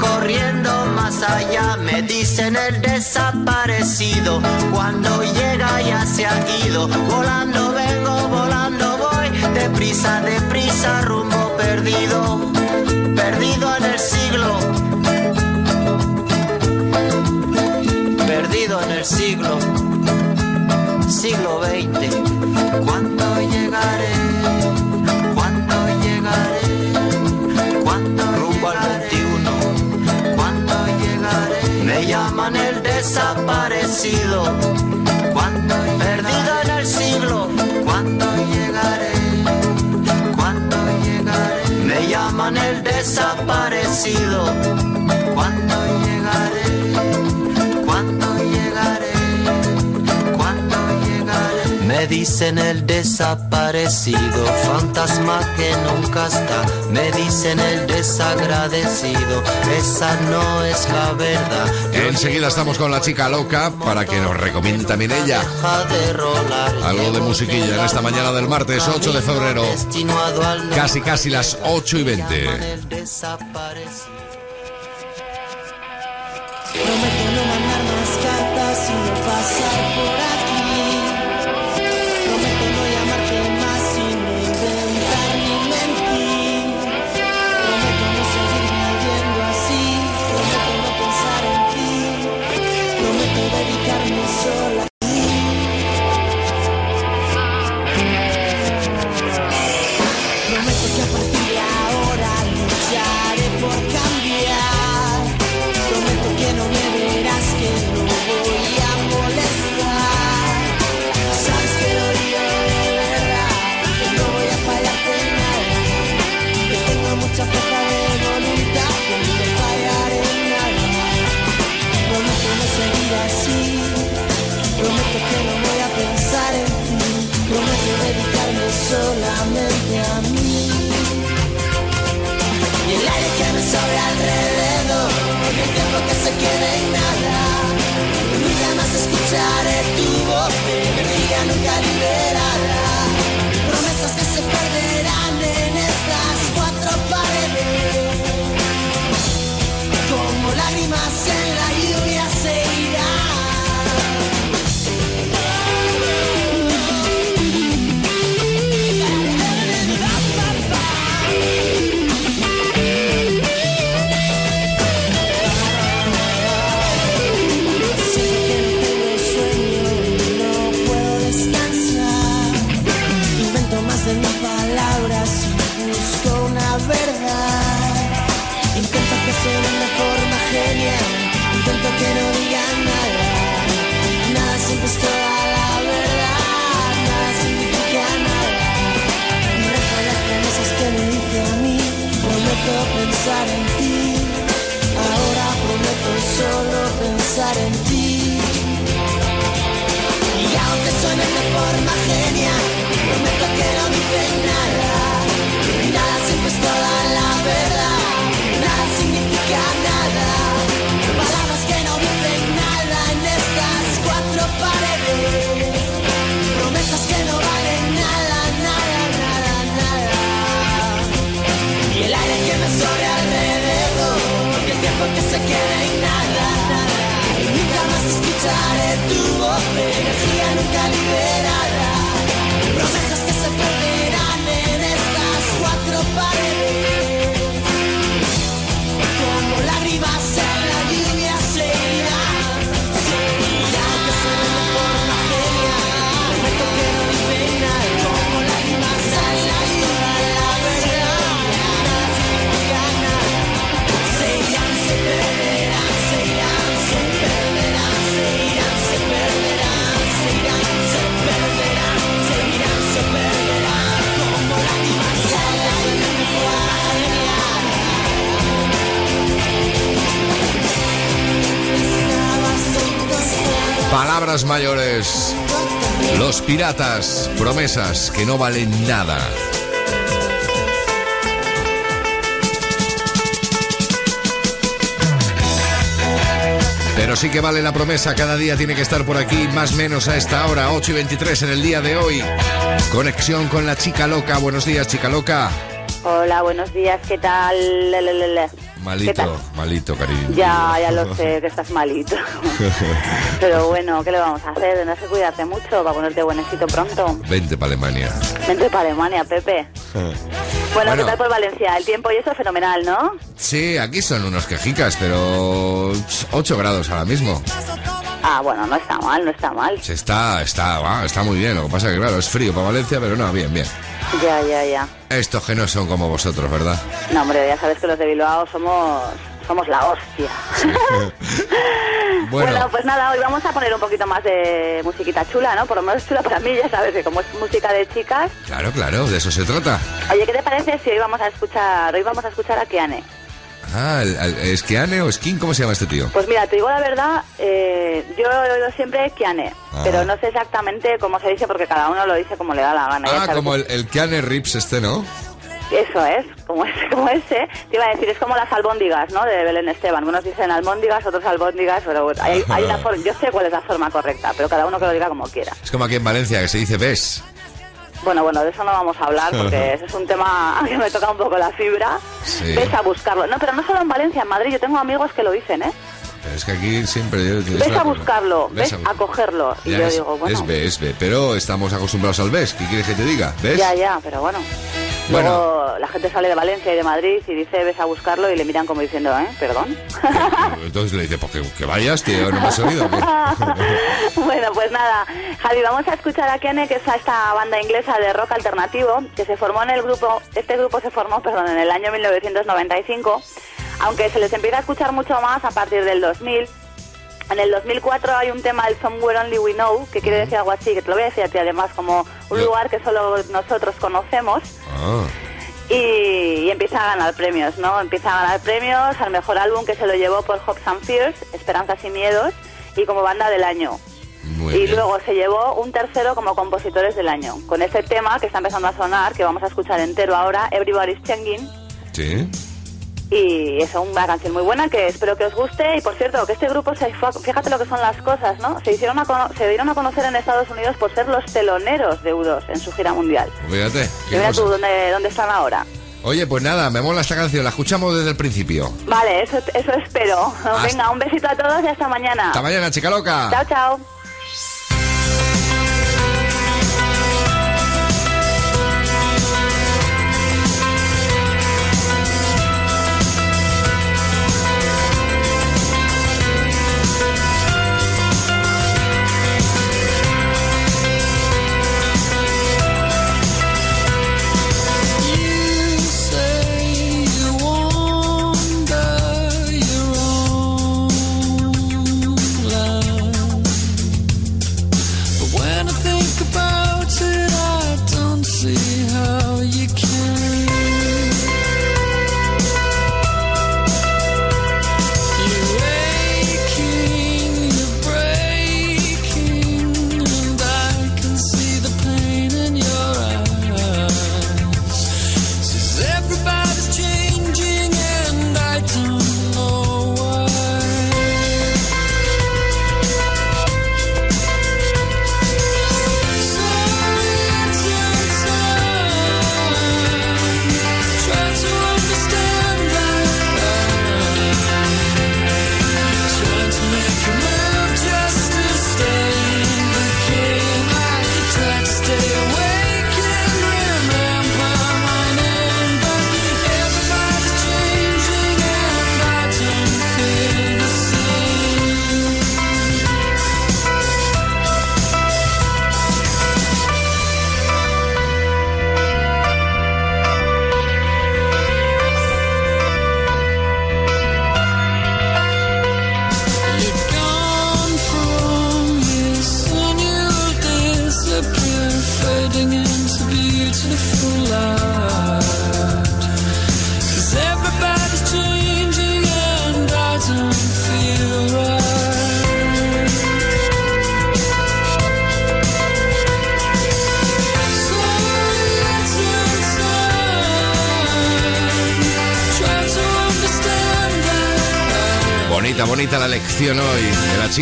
Speaker 31: corriendo más allá. Me dicen el desaparecido, cuando llega ya se ha ido. Volando vengo, volando voy, deprisa, deprisa, rumbo perdido, perdido en el siglo. Perdido en el siglo siglo XX. ¿Cuándo llegaré? Desaparecido. ¿Cuándo perdido en el siglo? ¿Cuándo llegaré? ¿Cuándo llegaré? Me llaman el desaparecido. ¿Cuándo llegaré? ¿Cuándo Me dicen el desaparecido, fantasma que nunca está. Me dicen el desagradecido, esa no es la verdad.
Speaker 3: Enseguida estamos con la chica loca para que nos recomiende también ella algo de musiquilla en esta mañana del martes 8 de febrero. Casi, casi las 8 y 20.
Speaker 26: Palabras
Speaker 3: mayores. Los piratas, promesas que no valen nada. Pero sí que vale la promesa, cada día tiene que estar por aquí, más menos a esta hora, 8 y 23 en el día de hoy. Conexión con la chica loca. Buenos días, chica loca.
Speaker 32: Hola, buenos días, ¿qué tal? Le, le, le, le. ¿Qué
Speaker 3: Malito, malito, cariño.
Speaker 32: Ya, ya lo sé, que estás malito. Pero bueno, ¿qué le vamos a hacer? Tendrás que cuidarte mucho para ponerte buenecito pronto.
Speaker 3: Vente para Alemania.
Speaker 32: Vente para Alemania, Pepe. Bueno,
Speaker 3: Bueno.
Speaker 32: ¿qué tal por Valencia? El tiempo y eso fenomenal, ¿no?
Speaker 3: Sí, aquí son unos quejicas, pero 8 grados ahora mismo.
Speaker 32: Ah, bueno, no está mal, no está mal.
Speaker 3: Se está, está, está muy bien. Lo que pasa es que, claro, es frío para Valencia, pero no, bien, bien.
Speaker 32: Ya, ya, ya.
Speaker 3: Estos que no son como vosotros, ¿verdad?
Speaker 32: No, hombre, ya sabes que los de Bilbao somos, somos la hostia.
Speaker 3: Bueno,
Speaker 32: Bueno, pues nada, hoy vamos a poner un poquito más de musiquita chula, ¿no? Por lo menos chula para mí, ya sabes que como es música de chicas.
Speaker 3: claro, claro, de eso se trata.
Speaker 32: Oye, ¿qué te parece si hoy vamos a escuchar, hoy vamos a escuchar a Kiane?
Speaker 3: Ah, el, el- ¿Esquiane o Skin? ¿Cómo se llama este tío?
Speaker 32: Pues mira, te digo la verdad, eh, yo he oído siempre Kiane,
Speaker 3: Ah.
Speaker 32: pero no sé exactamente cómo se dice porque cada uno lo dice como le da la gana.
Speaker 3: Ah, como el, el Keane Rips este, ¿no?
Speaker 32: Eso es, como ese, como ese. Te iba a decir, es como las albóndigas, ¿no? De Belén Esteban. Unos dicen albóndigas, otros albóndigas, pero hay, hay una forma, yo sé cuál es la forma correcta, pero cada uno que lo diga como quiera.
Speaker 3: Es como aquí en Valencia, que se dice ves.
Speaker 32: Bueno, bueno, de eso no vamos a hablar porque ese es un tema que me toca un poco la fibra.
Speaker 3: Sí.
Speaker 32: Ves a buscarlo. No, pero no solo en Valencia, en Madrid. Yo tengo amigos que lo dicen, ¿eh?
Speaker 3: Es que aquí siempre... es
Speaker 32: Ves a buscarlo,
Speaker 3: Ves a-
Speaker 32: a cogerlo. Y yo
Speaker 3: es,
Speaker 32: digo, bueno,
Speaker 3: es ve, es ve. Pero estamos acostumbrados al ves. ¿Qué quieres que te diga? ¿Ves?
Speaker 32: ya, ya, pero bueno. Luego la gente sale de Valencia y de Madrid y dice, ves a buscarlo y le miran como diciendo, ¿eh? Perdón.
Speaker 3: Entonces le dice, pues que, que vayas, tío, no me has oído.
Speaker 32: bueno, pues nada, Javi, vamos a escuchar a Kene, que es esta banda inglesa de rock alternativo, que se formó en el grupo, este grupo se formó, perdón, en el año 1995, aunque se les empieza a escuchar mucho más a partir del 2000. En el 2004 hay un tema, el Somewhere Only We Know, que quiere decir algo así, que te lo voy a decir a ti además, como un
Speaker 3: Yo-
Speaker 32: lugar que solo nosotros conocemos.
Speaker 3: Ah,
Speaker 32: Y, y empieza a ganar premios, ¿no? Empieza a ganar premios al mejor álbum que se lo llevó por Hopes and Fears, Esperanzas y Miedos, y como banda del año.
Speaker 3: muy
Speaker 32: y
Speaker 3: bien.
Speaker 32: luego se llevó un tercero como compositores del año. Con este tema que está empezando a sonar, que vamos a escuchar entero ahora, Everybody's Changing.
Speaker 3: Sí.
Speaker 33: Y es una canción muy buena que espero que os guste. Y por cierto, que este grupo, se fue a- fíjate lo que son las cosas, ¿no? Se, hicieron a se dieron a conocer en Estados Unidos por ser los teloneros de U2 en su gira mundial.
Speaker 3: Fíjate.
Speaker 33: Y mira
Speaker 3: cosa.
Speaker 33: tú dónde, dónde están ahora.
Speaker 3: Oye, pues nada, me mola esta canción, la escuchamos desde el principio.
Speaker 33: Vale, eso, eso espero. Venga, un besito a todos y hasta mañana.
Speaker 3: Hasta mañana, chica loca.
Speaker 33: Chao, chao.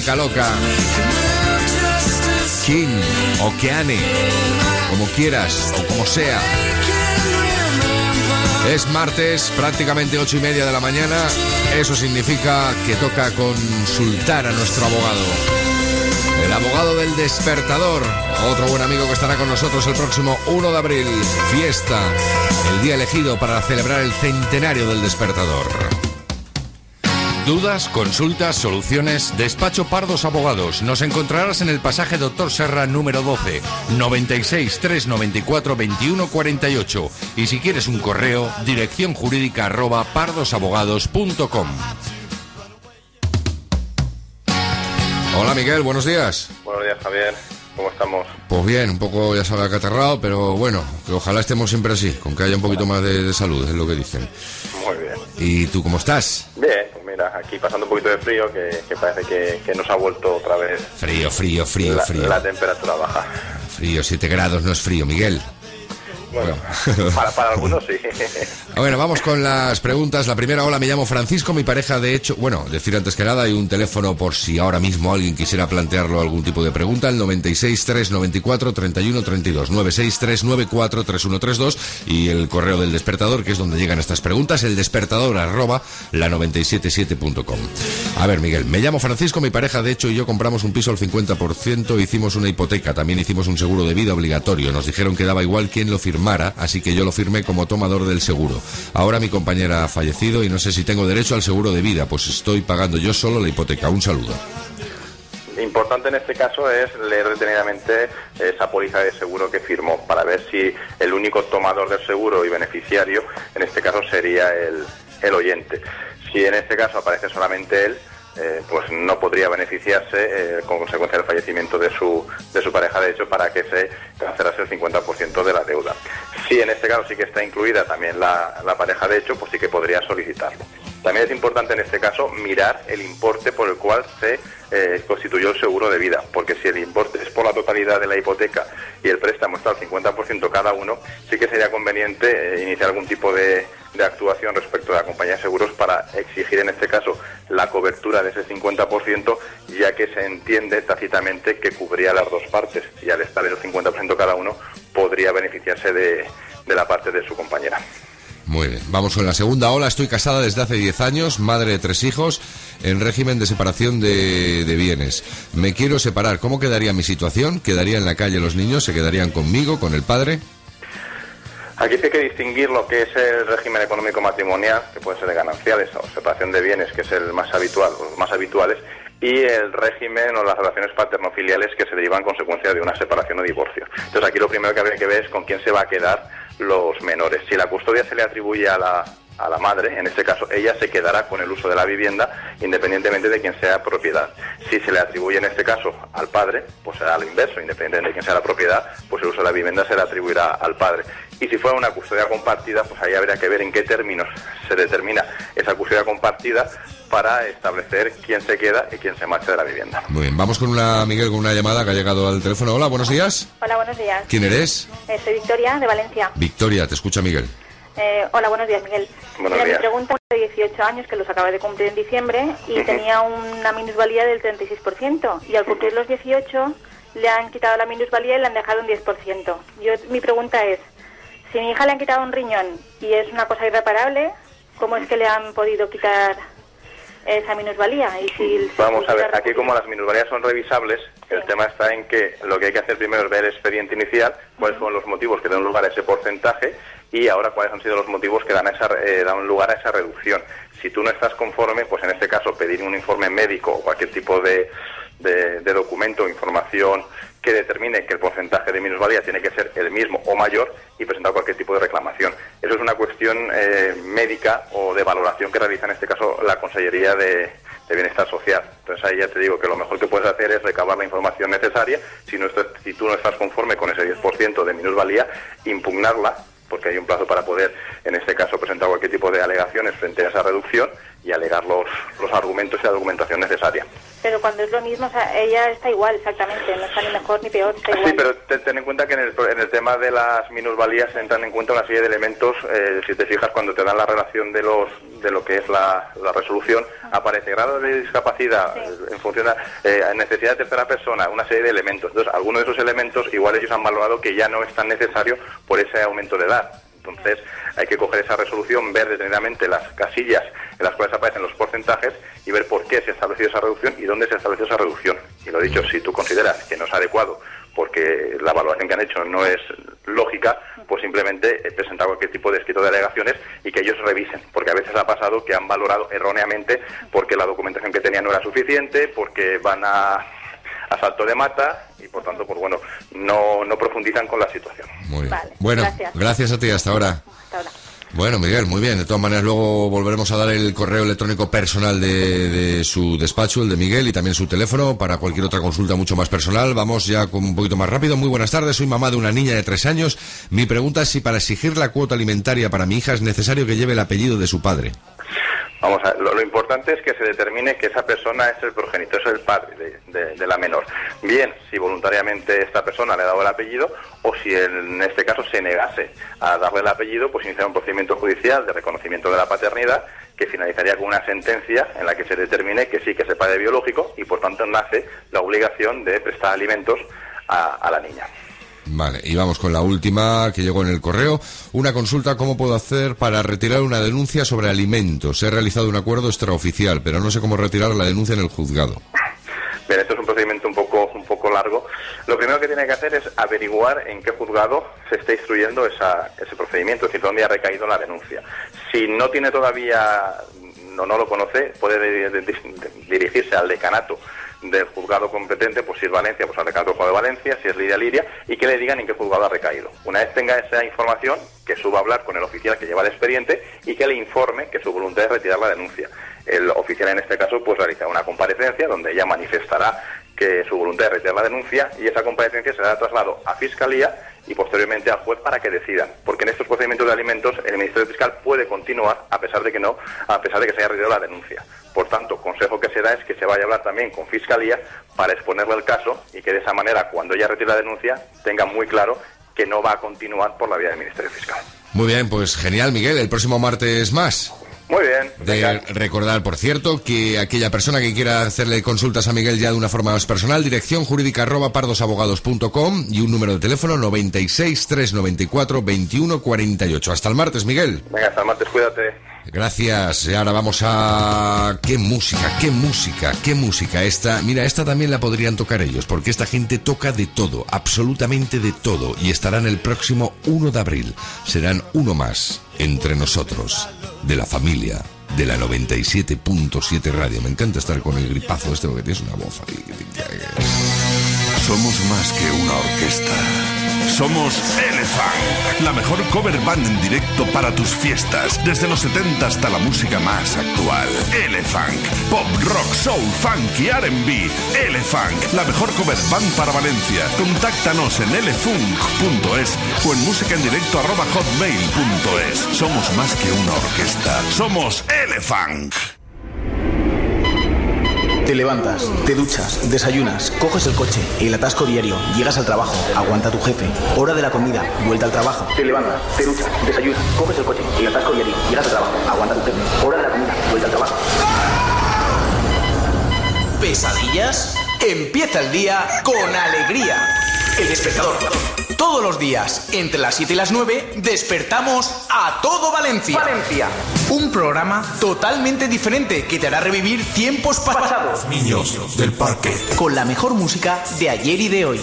Speaker 3: Chica loca. King o Keane, como quieras o como sea. Es martes, prácticamente ocho y media de la mañana. Eso significa que toca consultar a nuestro abogado. El abogado del despertador, otro buen amigo que estará con nosotros el próximo 1 de abril. Fiesta, el día elegido para celebrar el centenario del despertador.
Speaker 34: Dudas, consultas, soluciones, Despacho Pardos Abogados. Nos encontrarás en el pasaje Doctor Serra número 12, 96 394 2148. Y si quieres un correo, dirección jurídica arroba pardosabogados.com.
Speaker 3: Hola Miguel, buenos días.
Speaker 35: Buenos días, Javier. ¿Cómo estamos?
Speaker 3: Pues bien, un poco ya sabe acatarrado, pero bueno, que ojalá estemos siempre así, con que haya un poquito más de, de salud, es lo que dicen.
Speaker 35: Muy bien.
Speaker 3: ¿Y tú cómo estás?
Speaker 35: Bien, aquí pasando un poquito de frío, que, que parece que, que nos ha vuelto otra vez
Speaker 3: Frío, frío, frío,
Speaker 35: la,
Speaker 3: frío.
Speaker 35: la temperatura baja.
Speaker 3: Frío, 7 grados no es frío, Miguel.
Speaker 35: Bueno, para, para algunos sí.
Speaker 3: Bueno, vamos con las preguntas. La primera, hola, me llamo Francisco, mi pareja, de hecho, bueno, decir antes que nada, hay un teléfono por si ahora mismo alguien quisiera plantearlo algún tipo de pregunta, el 96 394 31 32, 96 394 3132 y el correo del despertador, que es donde llegan estas preguntas, el despertador arroba la 977.com. A ver, Miguel, me llamo Francisco, mi pareja, de hecho, y yo compramos un piso al 50%, hicimos una hipoteca, también hicimos un seguro de vida obligatorio, nos dijeron que daba igual quién lo firmara, así que yo lo firmé como tomador del seguro. Ahora mi compañera ha fallecido y no sé si tengo derecho al seguro de vida, pues estoy pagando yo solo la hipoteca. Un saludo.
Speaker 35: Importante en este caso es leer detenidamente esa póliza de seguro que firmó para ver si el único tomador del seguro y beneficiario en este caso sería el, el oyente. Si en este caso aparece solamente él, eh, pues no podría beneficiarse eh, con consecuencia del fallecimiento de su, de su pareja, de hecho, para que se cancelase el 50% de la deuda. Si en este caso sí que está incluida también la, la pareja, de hecho, pues sí que podría solicitarlo. También es importante en este caso mirar el importe por el cual se eh, constituyó el seguro de vida, porque si el importe es por la totalidad de la hipoteca y el préstamo está al 50% cada uno, sí que sería conveniente eh, iniciar algún tipo de, actuación respecto de la compañía de seguros para exigir en este caso la cobertura de ese 50%, ya que se entiende tácitamente que cubría las dos partes y al estar el 50% cada uno podría beneficiarse de la parte de su compañera.
Speaker 3: Muy bien, vamos con la segunda ola. Estoy casada desde hace 10 años, madre de tres hijos, en régimen de separación de, de bienes. Me quiero separar. ¿Cómo quedaría mi situación? ¿Quedaría en la calle los niños? ¿Se quedarían conmigo, con el padre?
Speaker 35: Aquí hay que distinguir lo que es el régimen económico matrimonial, que puede ser de gananciales o separación de bienes, que es el más habitual, los más habituales, y el régimen o las relaciones paternofiliales que se derivan en consecuencia de una separación o divorcio. Entonces aquí lo primero que habría que ver es con quién se va a quedar los menores. Si la custodia se le atribuye a la, a la madre, en este caso ella se quedará con el uso de la vivienda independientemente de quién sea propiedad. Si se le atribuye en este caso al padre, pues será lo inverso, independientemente de quién sea la propiedad, pues el uso de la vivienda se le atribuirá al padre. Y si fuera una custodia compartida, pues ahí habría que ver en qué términos se determina esa custodia compartida para establecer quién se queda y quién se marcha de la vivienda.
Speaker 3: Muy bien, vamos con una, Miguel, con una llamada que ha llegado al teléfono. Hola, buenos días.
Speaker 36: Hola, buenos días.
Speaker 3: ¿Quién eres?
Speaker 36: Eh, soy Victoria, de Valencia.
Speaker 3: Victoria, te escucha Miguel.
Speaker 36: Eh, hola, buenos días, Miguel.
Speaker 3: Buenos
Speaker 36: Mira,
Speaker 3: días.
Speaker 36: mi pregunta es de 18 años, que los acaba de cumplir en diciembre, y tenía una minusvalía del 36%. Y al cumplir los 18, le han quitado la minusvalía y le han dejado un 10%. Yo, mi pregunta es, si a mi hija le han quitado un riñón y es una cosa irreparable, ¿cómo es que le han podido quitar esa minusvalía? Y si
Speaker 35: Vamos a ver, aquí como las minusvalías son revisables, el tema está en que lo que hay que hacer primero es ver el expediente inicial, cuáles son los motivos que dan lugar a ese porcentaje y ahora cuáles han sido los motivos que dan, a esa, eh, dan lugar a esa reducción. Si tú no estás conforme, pues en este caso pedir un informe médico o cualquier tipo de, de, documento o información que determine que el porcentaje de minusvalía tiene que ser el mismo o mayor y presentar cualquier tipo de reclamación. Eso es una cuestión eh, médica o de valoración que realiza en este caso la Consellería de, de Bienestar Social. Entonces ahí ya te digo que lo mejor que puedes hacer es recabar la información necesaria. Si, no estás- si tú no estás conforme con ese 10% de minusvalía, impugnarla porque hay un plazo para poder, en este caso, presentar cualquier tipo de alegaciones frente a esa reducción y alegar los, los argumentos y la documentación necesaria.
Speaker 36: Pero cuando es lo mismo, o sea, ella está igual, exactamente, no está ni mejor ni peor, está igual.
Speaker 35: Sí, pero te- ten en cuenta que en el, en el tema de las minusvalías se entran en cuenta una serie de elementos. eh, si te fijas, cuando te dan la relación de los de lo que es la, la resolución, aparece grado de discapacidad en función de eh, necesidad de tercera persona, una serie de elementos. Entonces, algunos de esos elementos igual ellos han valorado que ya no es tan necesario por ese aumento de edad. Entonces, hay que coger esa resolución, ver detenidamente las casillas en las cuales aparecen los porcentajes y ver por qué se ha establecido esa reducción y dónde se ha establecido esa reducción. Y lo dicho, si tú consideras que no es adecuado porque la valoración que han hecho no es lógica, pues simplemente eh, presentar cualquier tipo de escrito de alegaciones y que ellos revisen, porque a veces ha pasado que han valorado erróneamente porque la documentación que tenían no era suficiente, porque van a, a salto de mata y por tanto, pues bueno, no, no profundizan con la situación.
Speaker 3: Muy bien. Bueno, gracias. a ti, hasta ahora. Bueno, Miguel, muy bien. De todas maneras, luego volveremos a dar el correo electrónico personal de, de su despacho, el de Miguel, y también su teléfono para cualquier otra consulta mucho más personal. Vamos ya con un poquito más rápido. Muy buenas tardes, soy mamá de una niña de tres años. Mi pregunta es si para exigir la cuota alimentaria para mi hija es necesario que lleve el apellido de su padre.
Speaker 35: Vamos a lo, importante es que se determine que esa persona es el progenitor, es el padre de, la menor. Bien, si voluntariamente esta persona le ha dado el apellido o si en este caso se negase a darle el apellido, pues iniciar un procedimiento judicial de reconocimiento de la paternidad que finalizaría con una sentencia en la que se determine que sí que es el padre biológico y por tanto nace la obligación de prestar alimentos a la niña.
Speaker 3: Vale, y vamos con la última que llegó en el correo. Una consulta, ¿cómo puedo hacer para retirar una denuncia sobre alimentos? He realizado un acuerdo extraoficial, pero no sé cómo retirar la denuncia en el juzgado.
Speaker 35: Bien, esto es un procedimiento un poco, un poco largo. Lo primero que tiene que hacer es averiguar en qué juzgado se está instruyendo esa- ese procedimiento, es decir, dónde ha recaído la denuncia. Si no tiene todavía, no, no lo conoce, puede de- de- de- dirigirse al decanato del juzgado competente, pues si es Valencia, pues al juzgado de Valencia, si es Lidia Liria, y que le digan en qué juzgado ha recaído. Una vez tenga esa información, que suba a hablar con el oficial que lleva el expediente y que le informe que su voluntad es retirar la denuncia. El oficial en este caso pues realiza una comparecencia donde ella manifestará que su voluntad de retirar la denuncia y esa comparecencia será trasladado a Fiscalía y posteriormente al juez para que decidan. Porque en estos procedimientos de alimentos el Ministerio Fiscal puede continuar a pesar de que no, a pesar de que se haya retirado la denuncia. Por tanto, consejo que se da es que se vaya a hablar también con Fiscalía para exponerle el caso y que de esa manera, cuando ella retire la denuncia, tenga muy claro que no va a continuar por la vía del Ministerio Fiscal.
Speaker 3: Muy bien, pues genial, Miguel. El próximo martes más.
Speaker 35: Muy bien.
Speaker 3: De recordar, por cierto, que aquella persona que quiera hacerle consultas a Miguel ya de una forma más personal, dirección jurídica arroba pardosabogados.com y un número de teléfono 96 394 21 48. Hasta el martes, Miguel.
Speaker 35: Venga, hasta el martes, cuídate.
Speaker 3: Gracias. Y ahora vamos a... ¡Qué música! ¡Qué música! ¡Qué música! Esta, mira, esta también la podrían tocar ellos, porque esta gente toca de todo, absolutamente de todo, y estarán el próximo 1 de abril. Serán uno más entre nosotros, de la familia, de la 97.7 Radio. Me encanta estar con el gripazo este, porque tienes una voz ahí.
Speaker 12: Somos más que una orquesta. Somos Elephant, la mejor cover band en directo para tus fiestas, desde los 70 hasta la música más actual. Elephant, pop, rock, soul, funk y R&B. Elephant, la mejor cover band para Valencia. Contáctanos en elefunk.es o en música en directo arroba hotmail.es. Somos más que una orquesta. Somos Elephant.
Speaker 9: Te levantas, te duchas, desayunas, coges el coche, el atasco diario, llegas al trabajo, aguanta tu jefe, hora de la comida, vuelta al trabajo. Te levantas, te duchas, desayunas, coges el coche, el atasco diario, llegas al trabajo, aguanta tu jefe, hora de la comida, vuelta al trabajo. ¿Pesadillas? Empieza el día con alegría. El despertador. Todos los días, entre las 7 y las 9, despertamos a todo Valencia. Valencia. Un programa totalmente diferente que te hará revivir tiempos pasados.
Speaker 12: Niños del parque.
Speaker 9: Con la mejor música de ayer y de hoy.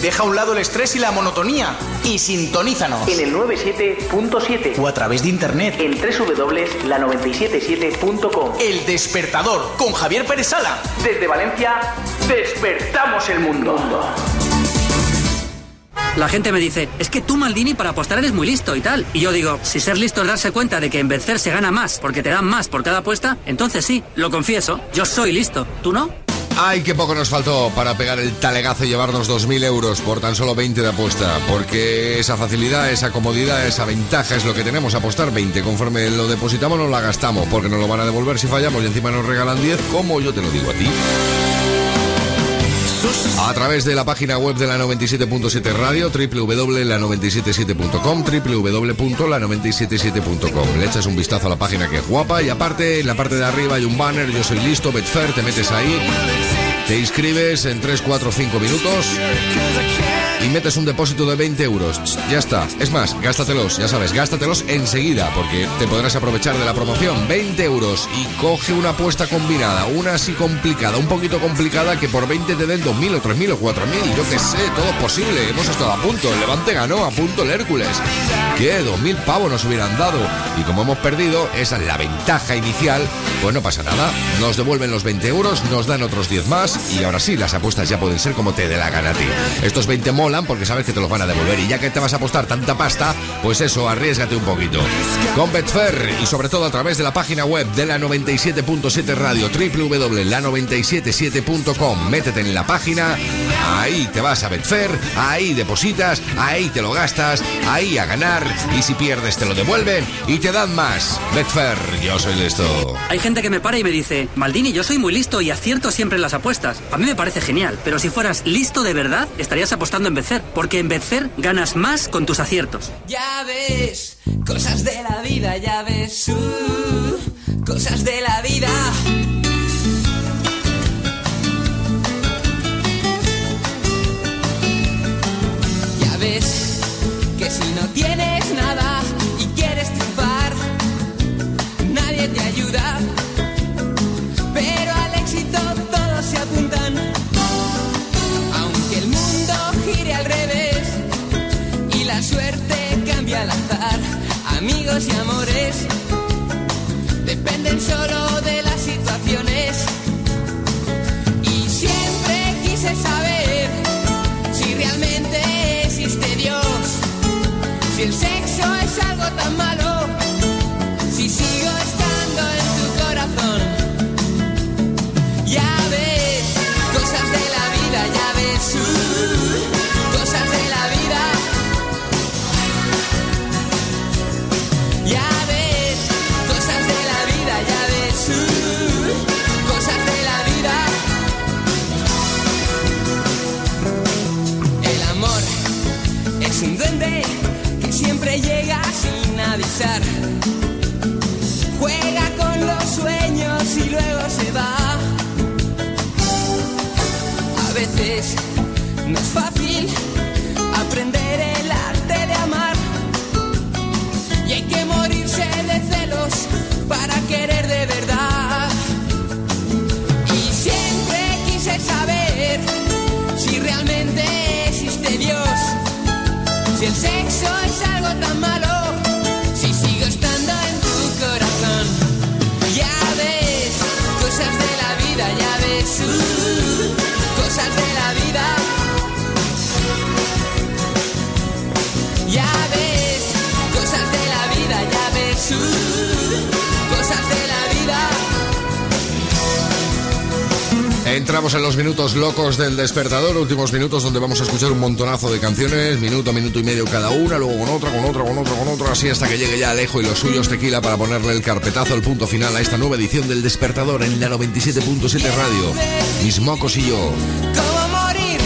Speaker 9: Deja a un lado el estrés y la monotonía y sintonízanos en el 97.7 o a través de internet en www.la977.com. El despertador con Javier Pérez Sala. Desde Valencia, despertamos el mundo.
Speaker 21: La gente me dice, es que tú, Maldini, para apostar eres muy listo y tal. Y yo digo, si ser listo es darse cuenta de que en vencer se gana más porque te dan más por cada apuesta, entonces sí, lo confieso, yo soy listo. ¿Tú no?
Speaker 3: Ay, qué poco nos faltó para pegar el talegazo y llevarnos 2.000 euros por tan solo 20 de apuesta. Porque esa facilidad, esa comodidad, esa ventaja es lo que tenemos. Apostar 20. Conforme lo depositamos, nos la gastamos. Porque nos lo van a devolver si fallamos y encima nos regalan 10, como yo te lo digo a ti. A través de la página web de la 97.7 Radio, www.la977.com, www.la977.com. Le echas un vistazo a la página que es guapa y aparte, en la parte de arriba hay un banner, yo soy listo, Betfair, te metes ahí, te inscribes en 3, 4, 5 minutos y metes un depósito de 20 euros. Ya está. Es más, gástatelos, ya sabes, gástatelos enseguida porque te podrás aprovechar de la promoción. 20 euros y coge una apuesta combinada, una así complicada, un poquito complicada que por 20 te den 2.000 o 3.000 o 4.000. Yo qué sé, todo posible. Hemos estado a punto. El Levante ganó, a punto el Hércules. ¿Qué? 2.000 pavos nos hubieran dado. Y como hemos perdido, esa es la ventaja inicial. Pues no pasa nada. Nos devuelven los 20 euros, nos dan otros 10 más y ahora sí, las apuestas ya pueden ser como te dé la gana a ti. Estos 20 molan porque sabes que te los van a devolver y ya que te vas a apostar tanta pasta, pues eso, arriesgate un poquito. Con Betfair y sobre todo a través de la página web de la 97.7 Radio, www.la977.com. Métete en la página, ahí te vas a Betfair, ahí depositas, ahí te lo gastas, ahí a ganar y si pierdes te lo devuelven y te dan más. Betfair, yo soy listo.
Speaker 21: Hay gente que me para y me dice, Maldini, yo soy muy listo y acierto siempre en las apuestas. A mí me parece genial, pero si fueras listo de verdad, estarías apostando en porque en vencer ganas más con tus aciertos.
Speaker 26: Ya ves, cosas de la vida, ya ves, uh, cosas de la vida. Ya ves que si no tienes nada y quieres triunfar, nadie te ayuda. La suerte cambia al azar, amigos y amores
Speaker 20: pasar.
Speaker 3: Entramos en los minutos locos del despertador, últimos minutos donde vamos a escuchar un montonazo de canciones, minuto, minuto y medio cada una, luego con otra, con otra, con otra, con otra, así hasta que llegue ya Alejo y los suyos tequila para ponerle el carpetazo, el punto final a esta nueva edición del despertador en la 97.7 Radio. Mis mocos y yo.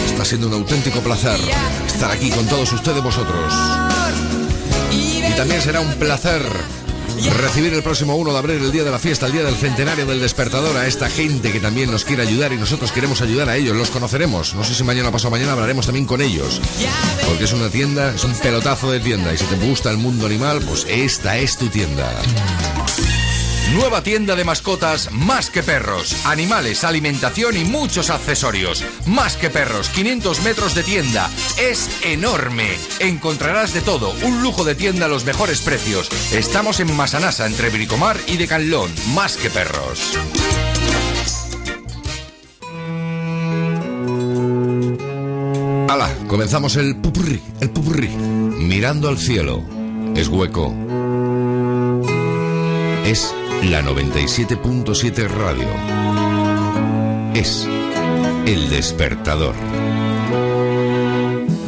Speaker 3: Está siendo un auténtico placer estar aquí con todos ustedes vosotros. Y también será un placer recibir el próximo 1 de abril, el día de la fiesta, el día del centenario del despertador, a esta gente que también nos quiere ayudar y nosotros queremos ayudar a ellos. Los conoceremos. No sé si mañana o pasado mañana hablaremos también con ellos. Porque es una tienda, es un pelotazo de tienda. Y si te gusta el mundo animal, pues esta es tu tienda.
Speaker 19: Nueva tienda de mascotas Más que Perros. Animales, alimentación y muchos accesorios. Más que Perros, 500 metros de tienda. Es enorme. Encontrarás de todo. Un lujo de tienda a los mejores precios. Estamos en Masanasa, entre Bricomar y Decalón. Más que Perros.
Speaker 3: ¡Hala! Comenzamos el pupurri, el pupurri. Mirando al cielo. Es hueco. Es la 97.7 Radio. Es el despertador.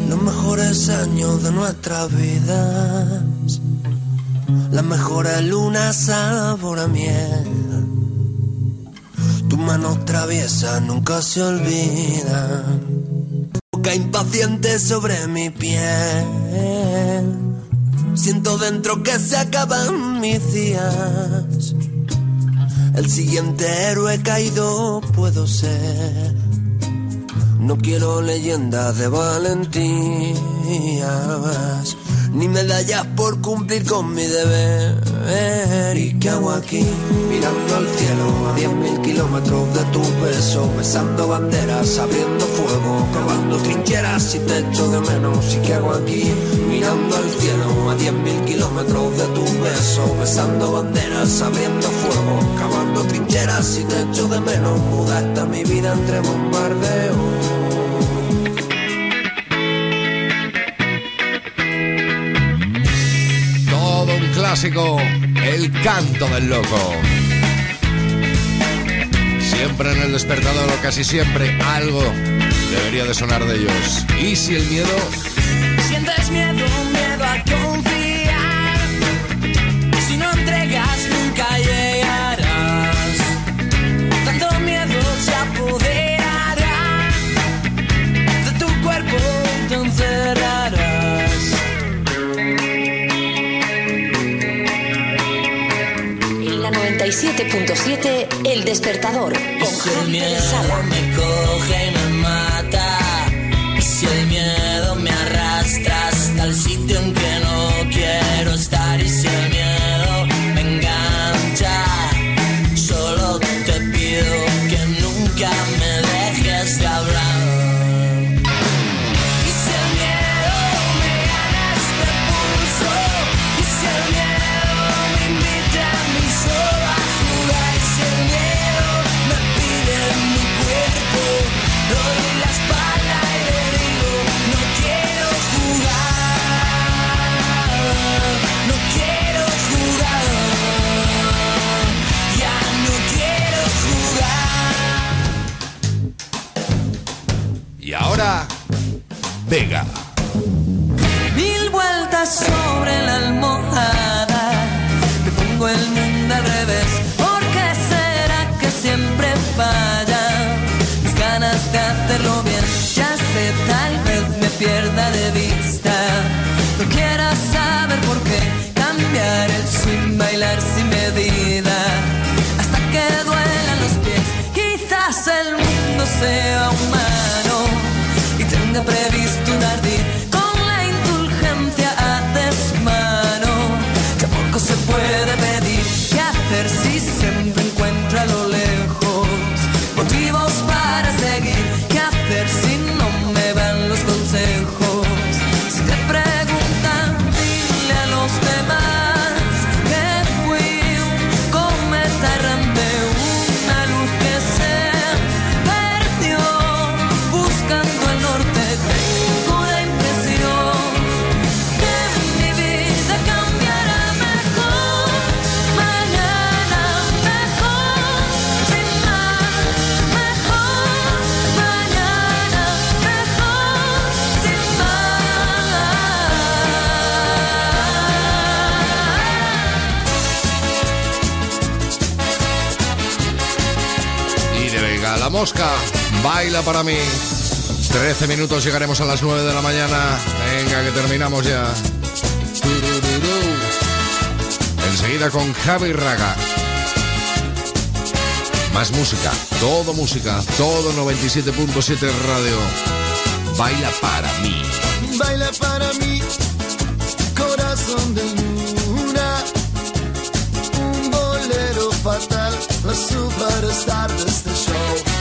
Speaker 37: Los mejores años de nuestras vidas, las mejores lunas sabor a miel. Tus manos traviesas nunca se olvidan. Boca impaciente sobre mi piel. Siento dentro que se acaban mis días. El siguiente héroe caído puedo ser. No quiero leyendas de valentías, ni medallas por cumplir con mi deber. ¿Y qué hago aquí? Mirando al cielo a 10.000 kilómetros de tu beso, besando banderas, abriendo fuego, cavando trincheras y te echo de menos. ¿Y qué hago aquí? Mirando al cielo a 10.000 kilómetros de tu beso, besando banderas, abriendo fuego, cavando trincheras y te echo de menos. Mudaste mi vida entre bombardeos.
Speaker 3: Clásico, el canto del loco. Siempre en el despertador o casi siempre algo debería de sonar de ellos. Y si el miedo
Speaker 20: Sientes miedo,
Speaker 11: 97.7 El Despertador con Javi Sala.
Speaker 20: me coge y me mata. Previsto
Speaker 3: baila para mí. 13 minutos llegaremos a las 9 de la mañana. Venga, que terminamos ya. Enseguida con Javi Raga. Más música, todo música, todo 97.7 radio. Baila para mí.
Speaker 14: Baila para mí, corazón de luna. Un bolero fatal, la superstar de este show.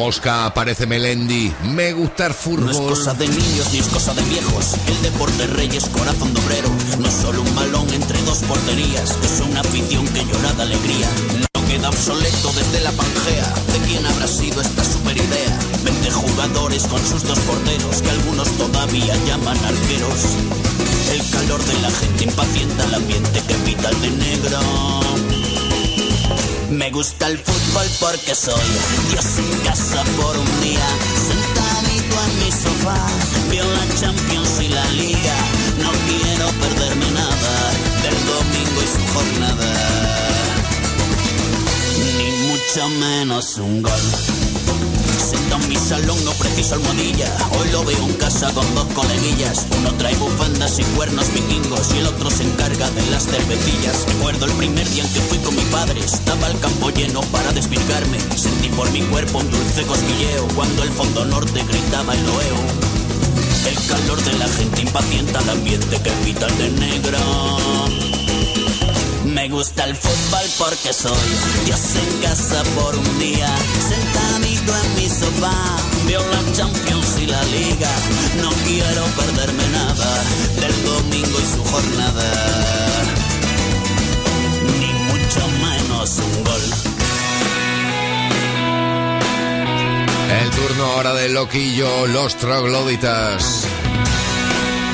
Speaker 3: Mosca, aparece Melendi. Me gusta el fútbol.
Speaker 29: No es cosa de niños ni es cosa de viejos. El deporte rey es corazón de obrero. No es solo un balón entre dos porterías. Es una afición que llora de alegría. No queda obsoleto desde la pangea. ¿De quién habrá sido esta super idea? 20 jugadores con sus dos porteros que algunos todavía llaman arqueros. El calor de la gente impacienta el ambiente que pita el de negro. Me gusta el fútbol porque soy Dios en casa por un día, sentadito en mi sofá, veo la Champions y la Liga, no quiero perderme nada del domingo y su jornada, ni mucho menos un gol. Sentado en mi salón no preciso almohadilla. Hoy lo veo en casa con dos coleguillas. Uno trae bufandas y cuernos vikingos Y el otro se encarga de las cervecillas. Recuerdo el primer día en que fui con mi padre. Estaba el campo lleno para desvirgarme. Sentí por mi cuerpo un dulce cosquilleo Cuando el fondo norte gritaba el loeo El calor de la gente impacienta el ambiente que pita de negro. Me gusta el fútbol porque soy Dios en casa por un día, en mi sofá, veo la Champions y la Liga, no quiero perderme nada del domingo y su jornada, ni mucho menos un gol.
Speaker 3: El turno ahora de Loquillo, los trogloditas.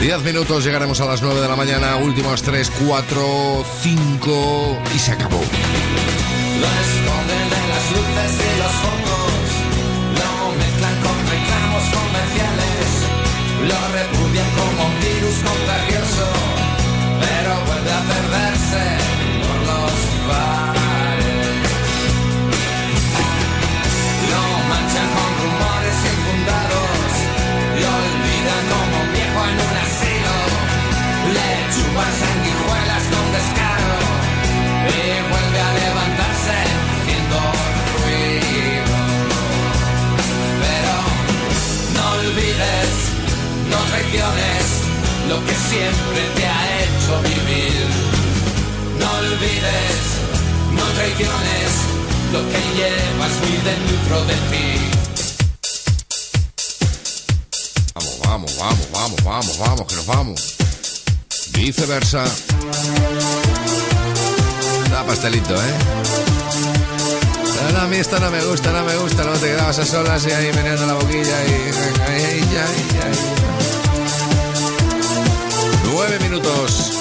Speaker 3: Diez minutos, llegaremos a las 9 de la mañana, últimos 3, 4, 5 y se acabó.
Speaker 20: No traiciones lo que siempre te ha hecho vivir. No olvides, no traiciones lo que llevas muy dentro de ti.
Speaker 3: vamos, vamos, vamos, vamos, vamos, que nos vamos. Viceversa. Da pastelito, ¿eh? No, a mí esto no me gusta, no me gusta, no te quedabas a solas y ahí meneando la boquilla y... ay, ay, ay, ay. Nueve minutos.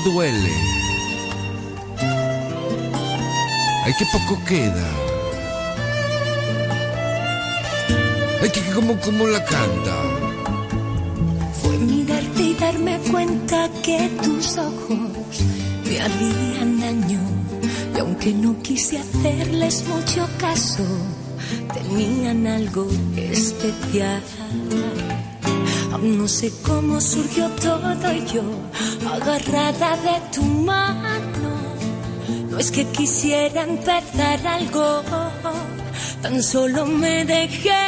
Speaker 3: Duele. Ay, qué poco queda. Ay, que como, como la canta.
Speaker 26: Fue mirarte y darme cuenta que tus ojos me harían daño. Y aunque no quise hacerles mucho caso, tenían algo especial. Aún no sé cómo surgió todo y yo, agarrada de tu mano. No es que quisiera empezar algo, tan solo me dejé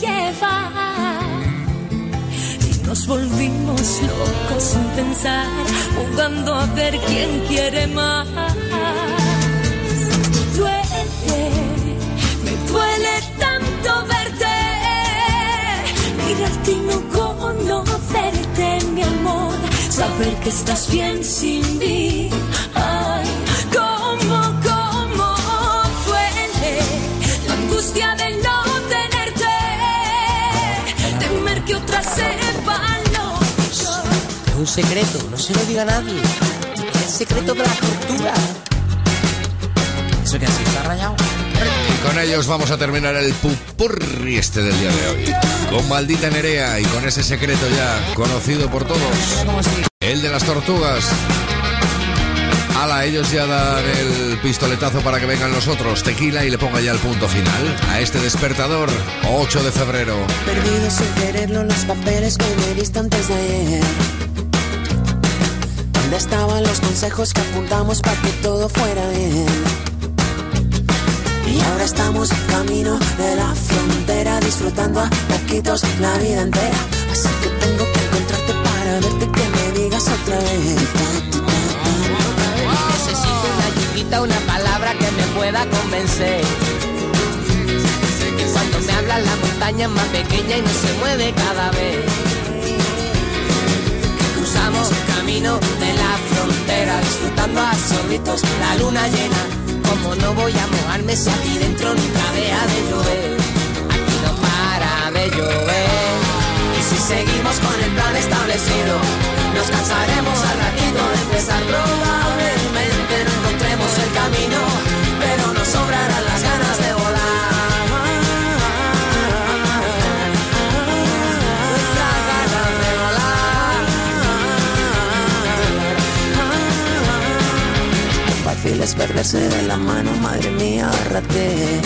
Speaker 26: llevar. Y nos volvimos locos sin pensar, jugando a ver quién quiere más. Saber que estás bien sin mí. Ay, cómo, cómo duele la angustia de no tenerte, temer que otras sepan lo
Speaker 38: Es un secreto, no se lo diga a nadie. Es el secreto de la tortura. Eso que así está rayado.
Speaker 3: Con ellos vamos a terminar el pupurri este del día de hoy. Con maldita Nerea y con ese secreto ya conocido por todos. El de las tortugas. Ala, ellos ya dan el pistoletazo para que vengan los otros. Tequila y le ponga ya el punto final a este despertador. 8 de febrero.
Speaker 31: Perdido sin quererlo los papeles que me diste antes de ayer. ¿Dónde estaban los consejos que apuntamos para que todo fuera bien? Y ahora estamos camino de la frontera, disfrutando a poquitos la vida entera. Así que tengo que encontrarte para verte que me digas otra vez.
Speaker 38: Necesito una ayudita, una palabra que me pueda convencer. Que cuando me habla la montaña es más pequeña y no se mueve cada vez. Cruzamos camino de la frontera, disfrutando a sorbitos la luna llena. Como no voy a mojarme si aquí dentro nunca deja de llover. Aquí no para de llover. Y si seguimos con el plan establecido, nos cansaremos al ratito de empezar. Probablemente no encontremos el camino,
Speaker 31: Perderse de la mano, madre mía, agárrate.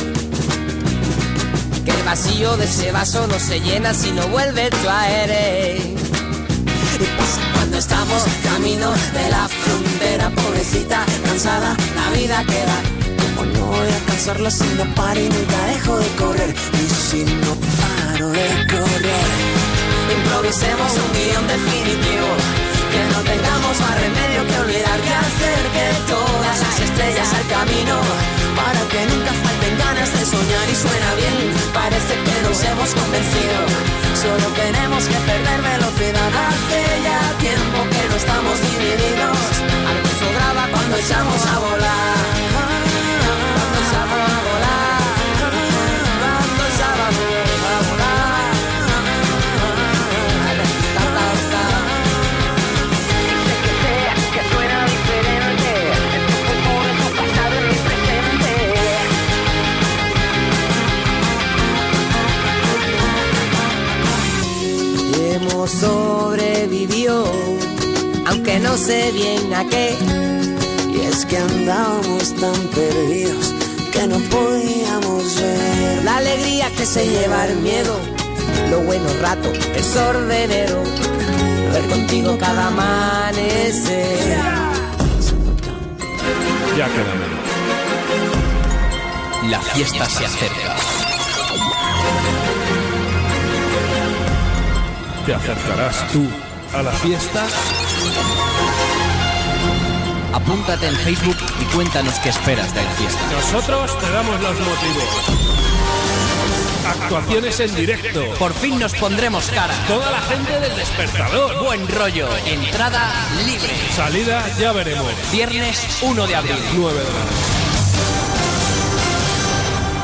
Speaker 38: Que el vacío de ese vaso no se llena si no vuelve tu aire. Y pasa cuando estamos camino de la frontera, pobrecita, cansada, la vida queda.
Speaker 31: Como no voy a cansarla si no paro y nunca dejo de correr. Y si no paro de correr,
Speaker 38: Improvisemos un guion definitivo. Que no tengamos más remedio que olvidar que hacer que todas las estrellas al camino.
Speaker 31: para que nunca falten ganas de soñar y suena bien.
Speaker 38: Parece que nos hemos convencido.
Speaker 31: Solo tenemos que perder velocidad.
Speaker 38: Hace ya tiempo que no estamos divididos. Algo sobraba cuando echamos a volar. Sobrevivió, aunque no sé bien a qué.
Speaker 31: Y es que andábamos tan perdidos que no podíamos ver
Speaker 38: La alegría que se lleva el miedo, lo bueno rato, desordenero, ver contigo cada amanecer.
Speaker 24: Ya queda menos.
Speaker 39: La fiesta se acerca.
Speaker 24: ¿Te acercarás tú a la fiesta?
Speaker 39: Apúntate en Facebook y cuéntanos qué esperas de la fiesta.
Speaker 24: Nosotros te damos los motivos. Actuaciones en directo.
Speaker 39: Por fin nos pondremos cara.
Speaker 24: Toda la gente del despertador.
Speaker 39: Buen rollo. Entrada libre.
Speaker 24: Salida ya veremos.
Speaker 39: Viernes 1 de abril.
Speaker 24: 9 de la noche.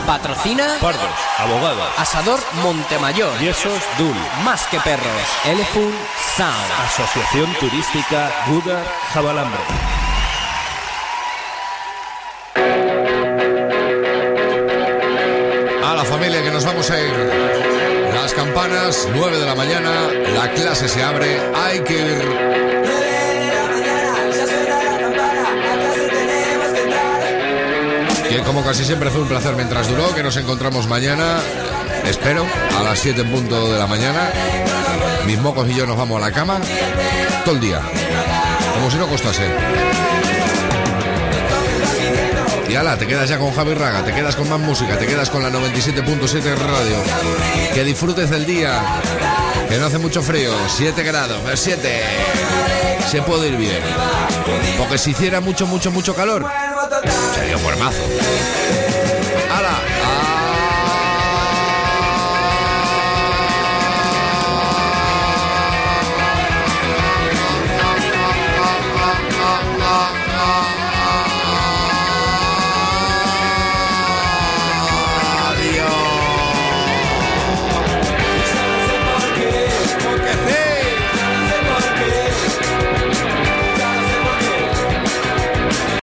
Speaker 39: Patrocina
Speaker 24: Pardos, abogados.
Speaker 39: Asador Montemayor.
Speaker 24: Yesos Dul.
Speaker 39: Más que perros. Elephant Sound.
Speaker 24: Asociación Turística Gudar Jabalambre.
Speaker 3: A la familia que nos vamos a ir. Las campanas, 9 de la mañana, la clase se abre, hay que ir. Casi siempre fue un placer mientras duró, que nos encontramos mañana, espero, a las 7 en de la mañana. Mis mocos y yo nos vamos a la cama todo el día, como si no costase. Y ala, te quedas ya con Javi Raga, te quedas con más música, te quedas con la 97.7 radio. Que disfrutes del día, que no hace mucho frío, 7 grados, 7. Se puede ir bien. Porque si hiciera mucho, mucho, mucho calor, sería un mazo. ¡Hala!